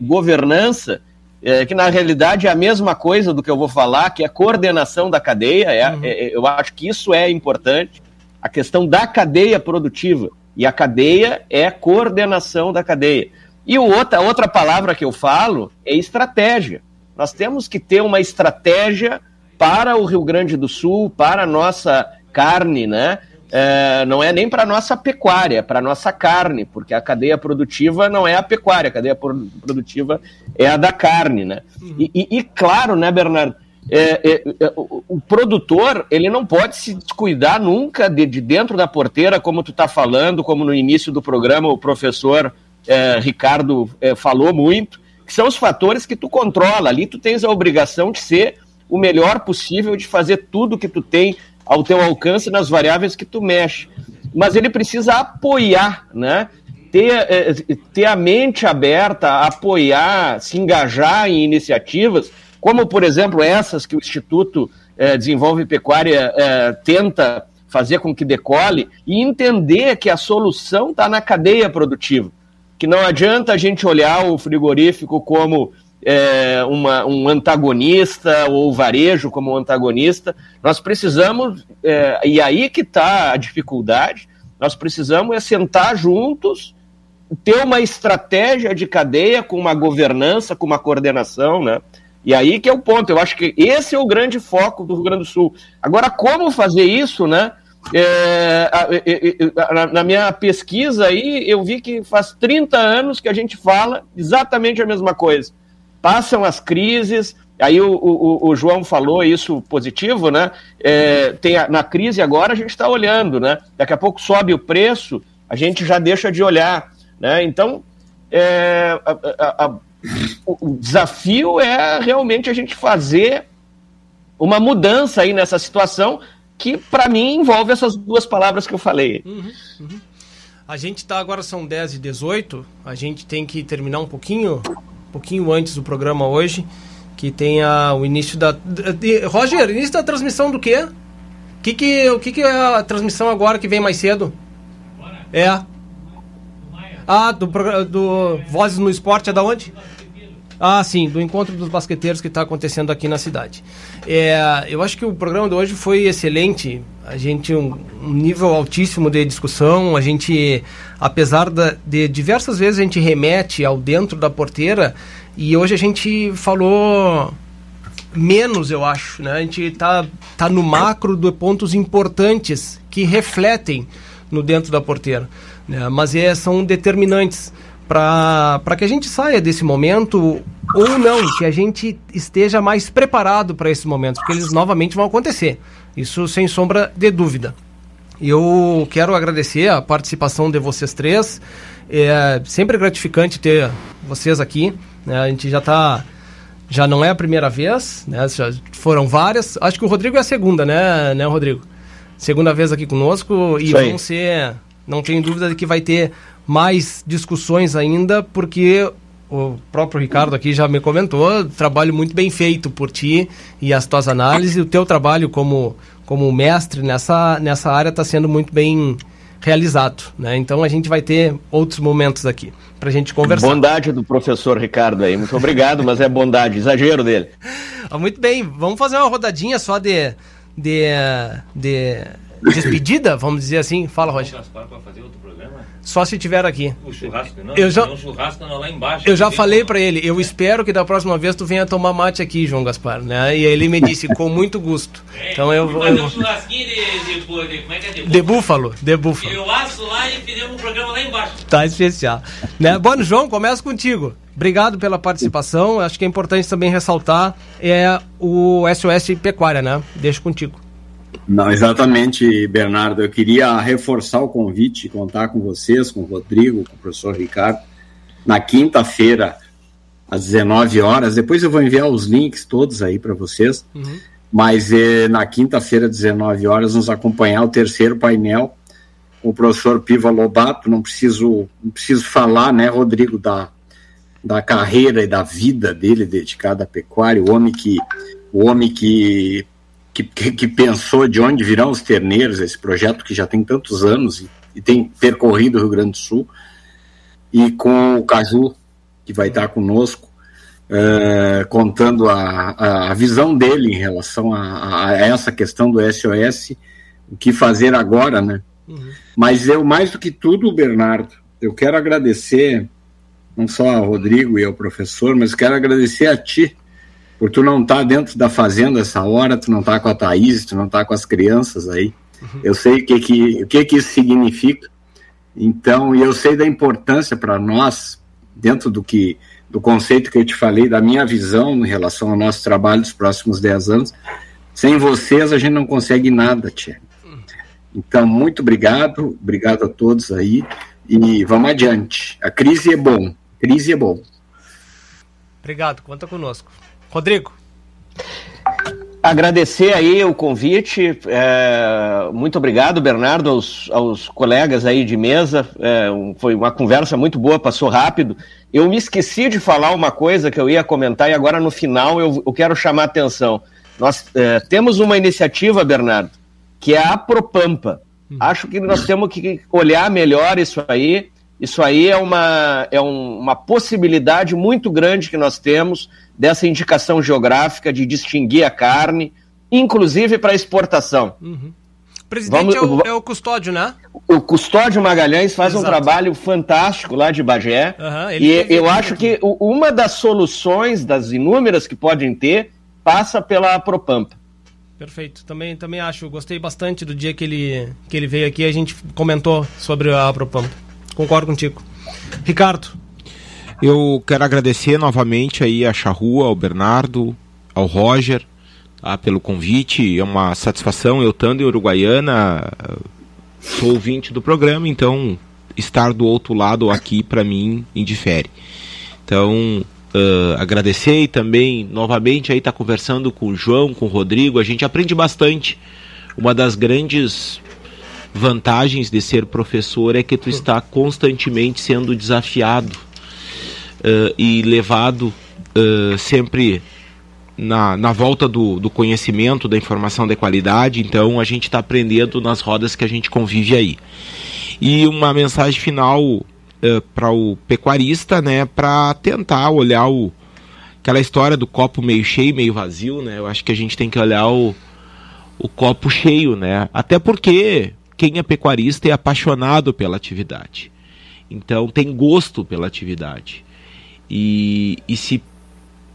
governança, é, que na realidade é a mesma coisa do que eu vou falar, que é coordenação da cadeia. É, uhum. É, eu acho que isso é importante, a questão da cadeia produtiva. E a cadeia é coordenação da cadeia. E outra, outra palavra que eu falo é estratégia. Nós temos que ter uma estratégia para o Rio Grande do Sul, para a nossa carne, né? É, não é nem para a nossa pecuária, é para a nossa carne, porque a cadeia produtiva não é a pecuária, a cadeia produtiva é a da carne, né? Uhum. E, e, e, claro, né, Bernardo, é, é, é, o, o, produtor ele não pode se descuidar nunca de, de dentro da porteira, como tu está falando, como no início do programa o professor é, Ricardo é, falou muito, que são os fatores que tu controla. Ali tu tens a obrigação de ser o melhor possível, de fazer tudo que tu tem ao teu alcance nas variáveis que tu mexe. Mas ele precisa apoiar, né? Ter, é, ter a mente aberta, apoiar, se engajar em iniciativas, como, por exemplo, essas que o Instituto é, Desenvolve Pecuária é, tenta fazer com que decole, e entender que a solução está na cadeia produtiva que não adianta a gente olhar o frigorífico como é, uma, um antagonista ou o varejo como um antagonista. Nós precisamos, é, e aí que está a dificuldade, nós precisamos é sentar juntos, ter uma estratégia de cadeia com uma governança, com uma coordenação, né? E aí que é o ponto. Eu acho que esse é o grande foco do Rio Grande do Sul. Agora, como fazer isso, né? É, na minha pesquisa aí, eu vi que faz 30 anos que a gente fala exatamente a mesma coisa. Passam as crises, aí o, o, o João falou isso positivo, né? É, tem a, na crise agora a gente está olhando, né? Daqui a pouco sobe o preço, a gente já deixa de olhar, né? Então, é, a, a, o desafio é realmente a gente fazer uma mudança aí nessa situação que para mim envolve essas duas palavras que eu falei. Uhum, uhum. A gente tá agora são 10 e 18, a gente tem que terminar um pouquinho, um pouquinho antes do programa hoje, que tem a, o início da Roger, início da transmissão do quê? Que que, o que que é a transmissão agora que vem mais cedo? É. Ah, do, do Vozes no Esporte é da onde? Ah, sim, do encontro dos basqueteiros que está acontecendo aqui na cidade. É, eu acho que o programa de hoje foi excelente. A gente um, um nível altíssimo de discussão. A gente, apesar da, de diversas vezes a gente remete ao dentro da porteira e hoje a gente falou menos, eu acho, né? A gente está tá no macro de pontos importantes que refletem no dentro da porteira, né? Mas é, são determinantes para que a gente saia desse momento ou não, que a gente esteja mais preparado para esses momentos, porque eles novamente vão acontecer. Isso sem sombra de dúvida. Eu quero agradecer a participação de vocês três. É sempre gratificante ter vocês aqui. Né? A gente já está já não é a primeira vez, né? Já foram várias. Acho que o Rodrigo é a segunda, né, né, Rodrigo? Segunda vez aqui conosco e vão ser, não tenho dúvida de que vai ter mais discussões ainda, porque o próprio Ricardo aqui já me comentou, trabalho muito bem feito por ti e as tuas análises, o teu trabalho como, como mestre nessa, nessa área está sendo muito bem realizado, né? Então a gente vai ter outros momentos aqui para a gente conversar. Bondade do professor Ricardo aí, muito obrigado, mas é bondade, exagero dele. <laughs> Ah, muito bem, vamos fazer uma rodadinha só de, de, de despedida, vamos dizer assim. Fala, Roger. Só se tiver aqui. O churrasco, não? Eu já- um churrasco lá embaixo. Eu já falei pra ele, eu espero que da próxima vez tu venha tomar mate aqui, João Gaspar, né? E ele me disse, com muito gosto. Então eu vou. Fazer um churrasquinho de, de, de, Como é que é? De, De búfalo, de búfalo. Eu aço lá e fizemos um programa lá embaixo. Tá especial. Né? Bom, João, começa contigo. Obrigado pela participação. Acho que é importante também ressaltar é o SOS Pecuária, né? Deixo contigo. Não, exatamente, Bernardo. Eu queria reforçar o convite, contar com vocês, com o Rodrigo, com o professor Ricardo, na quinta-feira, às 19 horas. Depois eu vou enviar os links todos aí para vocês. Mas eh, na quinta-feira, às 19 horas, nos acompanhar o terceiro painel com o professor Piva Lobato. Não preciso, não preciso falar, né, Rodrigo, da, da carreira e da vida dele dedicada à pecuária, o homem que, o homem que que, que, que pensou de onde virão os terneiros, esse projeto que já tem tantos anos e, e tem percorrido o Rio Grande do Sul, e com o Caju, que vai estar conosco, eh, contando a, a, visão dele em relação a, a essa questão do SOS, o que fazer agora, né? Mas eu, mais do que tudo, Bernardo, eu quero agradecer, não só ao Rodrigo e ao professor, mas quero agradecer a ti, por tu não estar dentro da fazenda essa hora, tu não estar com a Thaís, tu não estar com as crianças aí. Eu sei o que que, o que que isso significa. Então, e eu sei da importância para nós, dentro do que do conceito que eu te falei, da minha visão em relação ao nosso trabalho dos próximos 10 anos. Sem vocês, a gente não consegue nada, Tia. Então, muito obrigado, obrigado a todos aí, e vamos adiante. A crise é bom, crise é bom. Obrigado, conta conosco. Rodrigo. Agradecer aí o convite, é, muito obrigado, Bernardo, aos, aos colegas aí de mesa, é, foi uma conversa muito boa, passou rápido. Eu me esqueci de falar uma coisa que eu ia comentar e agora no final eu, eu quero chamar a atenção. Nós é, temos uma iniciativa, Bernardo, que é a Propampa. Acho que nós temos que olhar melhor isso aí. Isso aí é uma, é um- uma possibilidade muito grande que nós temos dessa indicação geográfica de distinguir a carne, inclusive para exportação. O presidente Vamos- é, o, é o custódio, né? O Custódio Magalhães faz um Exato. trabalho fantástico lá de Bagé. Ele e eu aqui acho que uma das soluções, das inúmeras que podem ter, passa pela Propampa. Perfeito. Também, também acho. Gostei bastante do dia que ele, que ele veio aqui. A gente comentou sobre a Propampa. Concordo contigo. Ricardo. Eu quero agradecer novamente aí a Charrua, ao Bernardo, ao Roger, tá, pelo convite. É uma satisfação eu estando em Uruguaiana, sou ouvinte do programa, então estar do outro lado aqui para mim indifere. Então, eh, agradecer e também novamente aí estar conversando com o João, com o Rodrigo, a gente aprende bastante. Uma das grandes vantagens de ser professor é que tu está constantemente sendo desafiado eh, e levado eh, sempre na, na volta do, do conhecimento, da informação de qualidade. Então a gente está aprendendo nas rodas que a gente convive aí. E uma mensagem final para o pecuarista, né, para tentar olhar o, aquela história do copo meio cheio, meio vazio, né? Eu acho que a gente tem que olhar o, o copo cheio, né? Até porque quem é pecuarista é apaixonado pela atividade. Então tem gosto pela atividade. E, e se,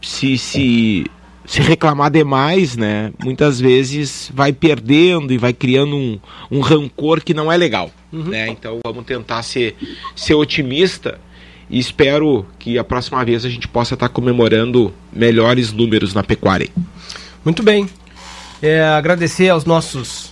se, se, se reclamar demais, né? Muitas vezes vai perdendo e vai criando um, um rancor que não é legal. Né? Então vamos tentar ser, ser otimista e espero que a próxima vez a gente possa estar comemorando melhores números na pecuária. Muito bem. É, agradecer aos nossos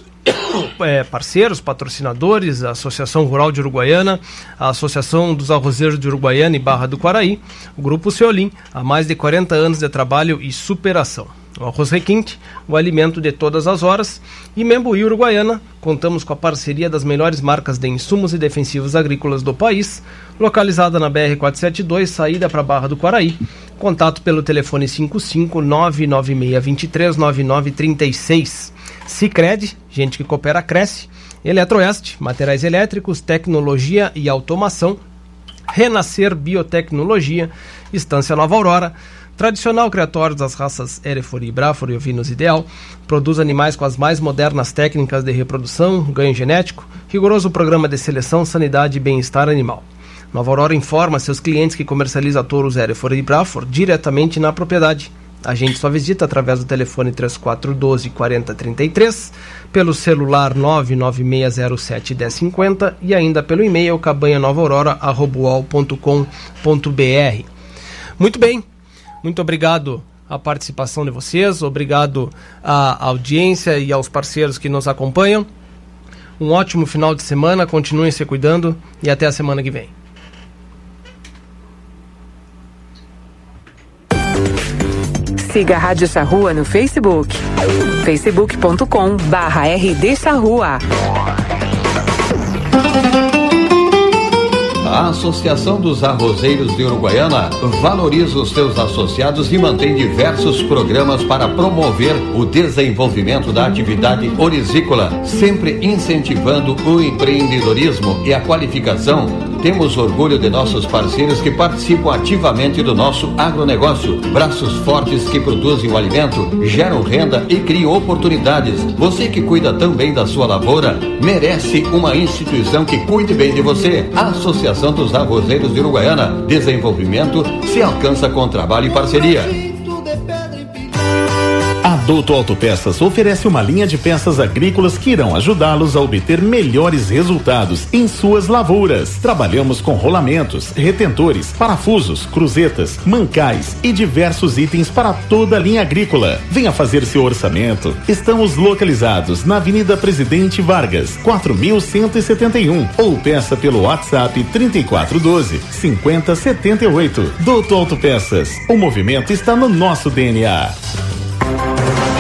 é, parceiros, patrocinadores, a Associação Rural de Uruguaiana, a Associação dos Arrozeiros de Uruguaiana e Barra do Quaraí, o Grupo Ceolim, há mais de 40 anos de trabalho e superação. O arroz requinte, o alimento de todas as horas. E Membuí Uruguaiana, contamos com a parceria das melhores marcas de insumos e defensivos agrícolas do país, localizada na BR-472, saída para Barra do Quaraí. Contato pelo telefone 55 99623 9936. Cicred, gente que coopera cresce. Eletroeste, materiais elétricos, tecnologia e automação. Renascer Biotecnologia, Estância Nova Aurora. Tradicional criatório das raças Hereford e Braford e ovinos ideal, produz animais com as mais modernas técnicas de reprodução, ganho genético, rigoroso programa de seleção, sanidade e bem-estar animal. Nova Aurora informa seus clientes que comercializa touros Hereford e Braford diretamente na propriedade. A gente só visita através do telefone 3412 4033, pelo celular 99607 1050 e ainda pelo e-mail cabanhanovaaurora.com.br. Muito bem, muito obrigado a participação de vocês, obrigado à audiência e aos parceiros que nos acompanham. Um ótimo final de semana, continuem se cuidando e até a semana que vem. Siga a Rádio Charrua no Facebook. facebook.com barra. A Associação dos Arrozeiros de Uruguaiana valoriza os seus associados e mantém diversos programas para promover o desenvolvimento da atividade orizícola, sempre incentivando o empreendedorismo e a qualificação. Temos orgulho de nossos parceiros que participam ativamente do nosso agronegócio. Braços fortes que produzem o alimento, geram renda e criam oportunidades. Você que cuida também da sua lavoura, merece uma instituição que cuide bem de você. A Associação dos Arrozeiros de Uruguaiana. Desenvolvimento se alcança com trabalho e parceria. A Doutor Autopeças oferece uma linha de peças agrícolas que irão ajudá-los a obter melhores resultados em suas lavouras. Trabalhamos com rolamentos, retentores, parafusos, cruzetas, mancais e diversos itens para toda a linha agrícola. Venha fazer seu orçamento. Estamos localizados na Avenida Presidente Vargas, 4171 ou peça pelo WhatsApp 3412 5078. Doutor Autopeças. O movimento está no nosso DNA.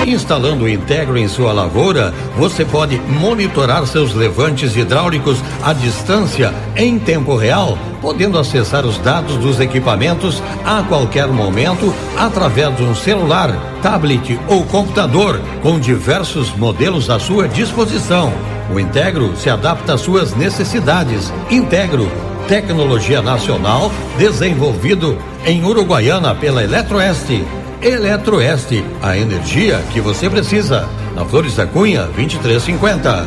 Instalando o Integro em sua lavoura, você pode monitorar seus levantes hidráulicos à distância em tempo real, podendo acessar os dados dos equipamentos a qualquer momento através de um celular, tablet ou computador, com diversos modelos à sua disposição. O Integro se adapta às suas necessidades. Integro tecnologia nacional desenvolvido em Uruguaiana pela Eletroeste. Eletroeste, a energia que você precisa. Na Flores da Cunha, 2350.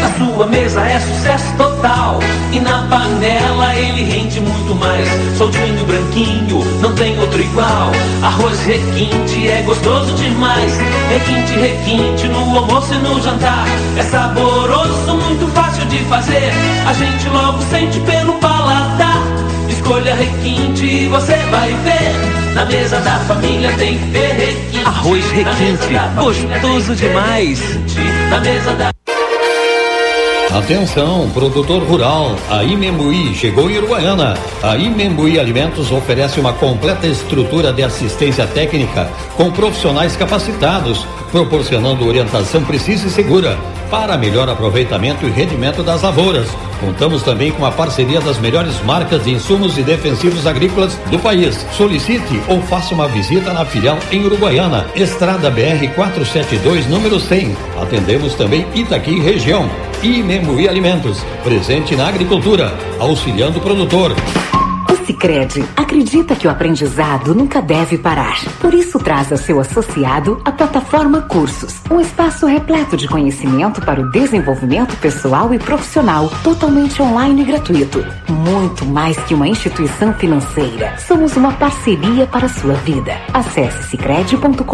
Na sua mesa é sucesso total. E na panela ele rende muito mais. Soltinho branquinho, não tem outro igual. Arroz requinte é gostoso demais. Requinte, requinte no almoço e no jantar. É saboroso, muito fácil de fazer. A gente logo sente pelo paladar. Escolha requinte você vai ver. Na mesa da família tem que ter requinte. Arroz requinte, gostoso demais. Na mesa da Atenção, produtor rural, a Imembuí chegou em Uruguaiana. A Imembuí Alimentos oferece uma completa estrutura de assistência técnica com profissionais capacitados, proporcionando orientação precisa e segura para melhor aproveitamento e rendimento das lavouras. Contamos também com a parceria das melhores marcas de insumos e defensivos agrícolas do país. Solicite ou faça uma visita na filial em Uruguaiana, Estrada BR 472, número 100. Atendemos também Itaqui região. E Memui Alimentos, presente na agricultura, auxiliando o produtor. O Sicredi acredita que o aprendizado nunca deve parar. Por isso traz a seu associado a plataforma Cursos, um espaço repleto de conhecimento para o desenvolvimento pessoal e profissional, totalmente online e gratuito. Muito mais que uma instituição financeira, somos uma parceria para a sua vida. Acesse sicredi.com.br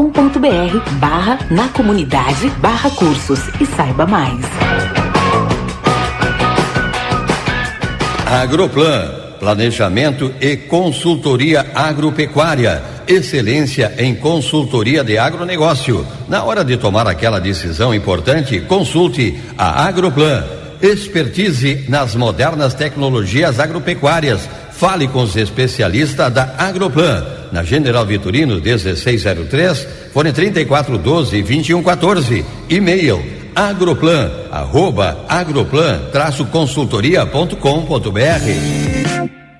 barra na comunidade barra cursos e saiba mais. Agroplan, planejamento e consultoria agropecuária. Excelência em consultoria de agronegócio. Na hora de tomar aquela decisão importante, consulte a Agroplan. Expertise nas modernas tecnologias agropecuárias. Fale com os especialistas da Agroplan. Na General Vitorino 1603, fone 3412 2114. E-mail agroplan, arroba agroplan-consultoria.com.br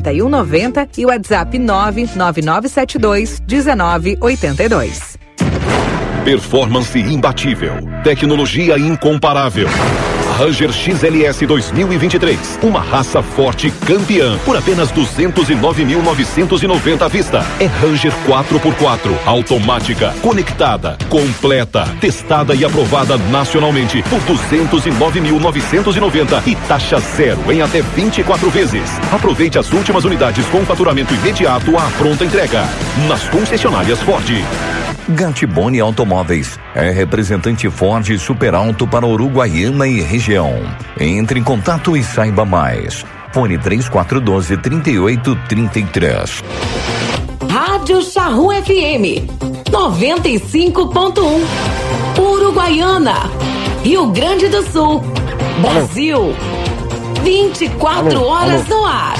4190 e WhatsApp 99972 1982. Performance imbatível. Tecnologia incomparável. Ranger XLS 2023. Uma raça forte campeã por apenas 209.990 à vista. É Ranger 4x4, automática, conectada, completa, testada e aprovada nacionalmente por 209.990 e taxa zero em até 24 vezes. Aproveite as últimas unidades com faturamento imediato à pronta entrega. Nas concessionárias Ford. Gatibone Automóveis é representante Ford Super Alto para Uruguaiana e região. Entre em contato e saiba mais. Fone 3412 3833. Rádio Charru FM 95.1 Uruguaiana Rio Grande do Sul Brasil 24 horas no ar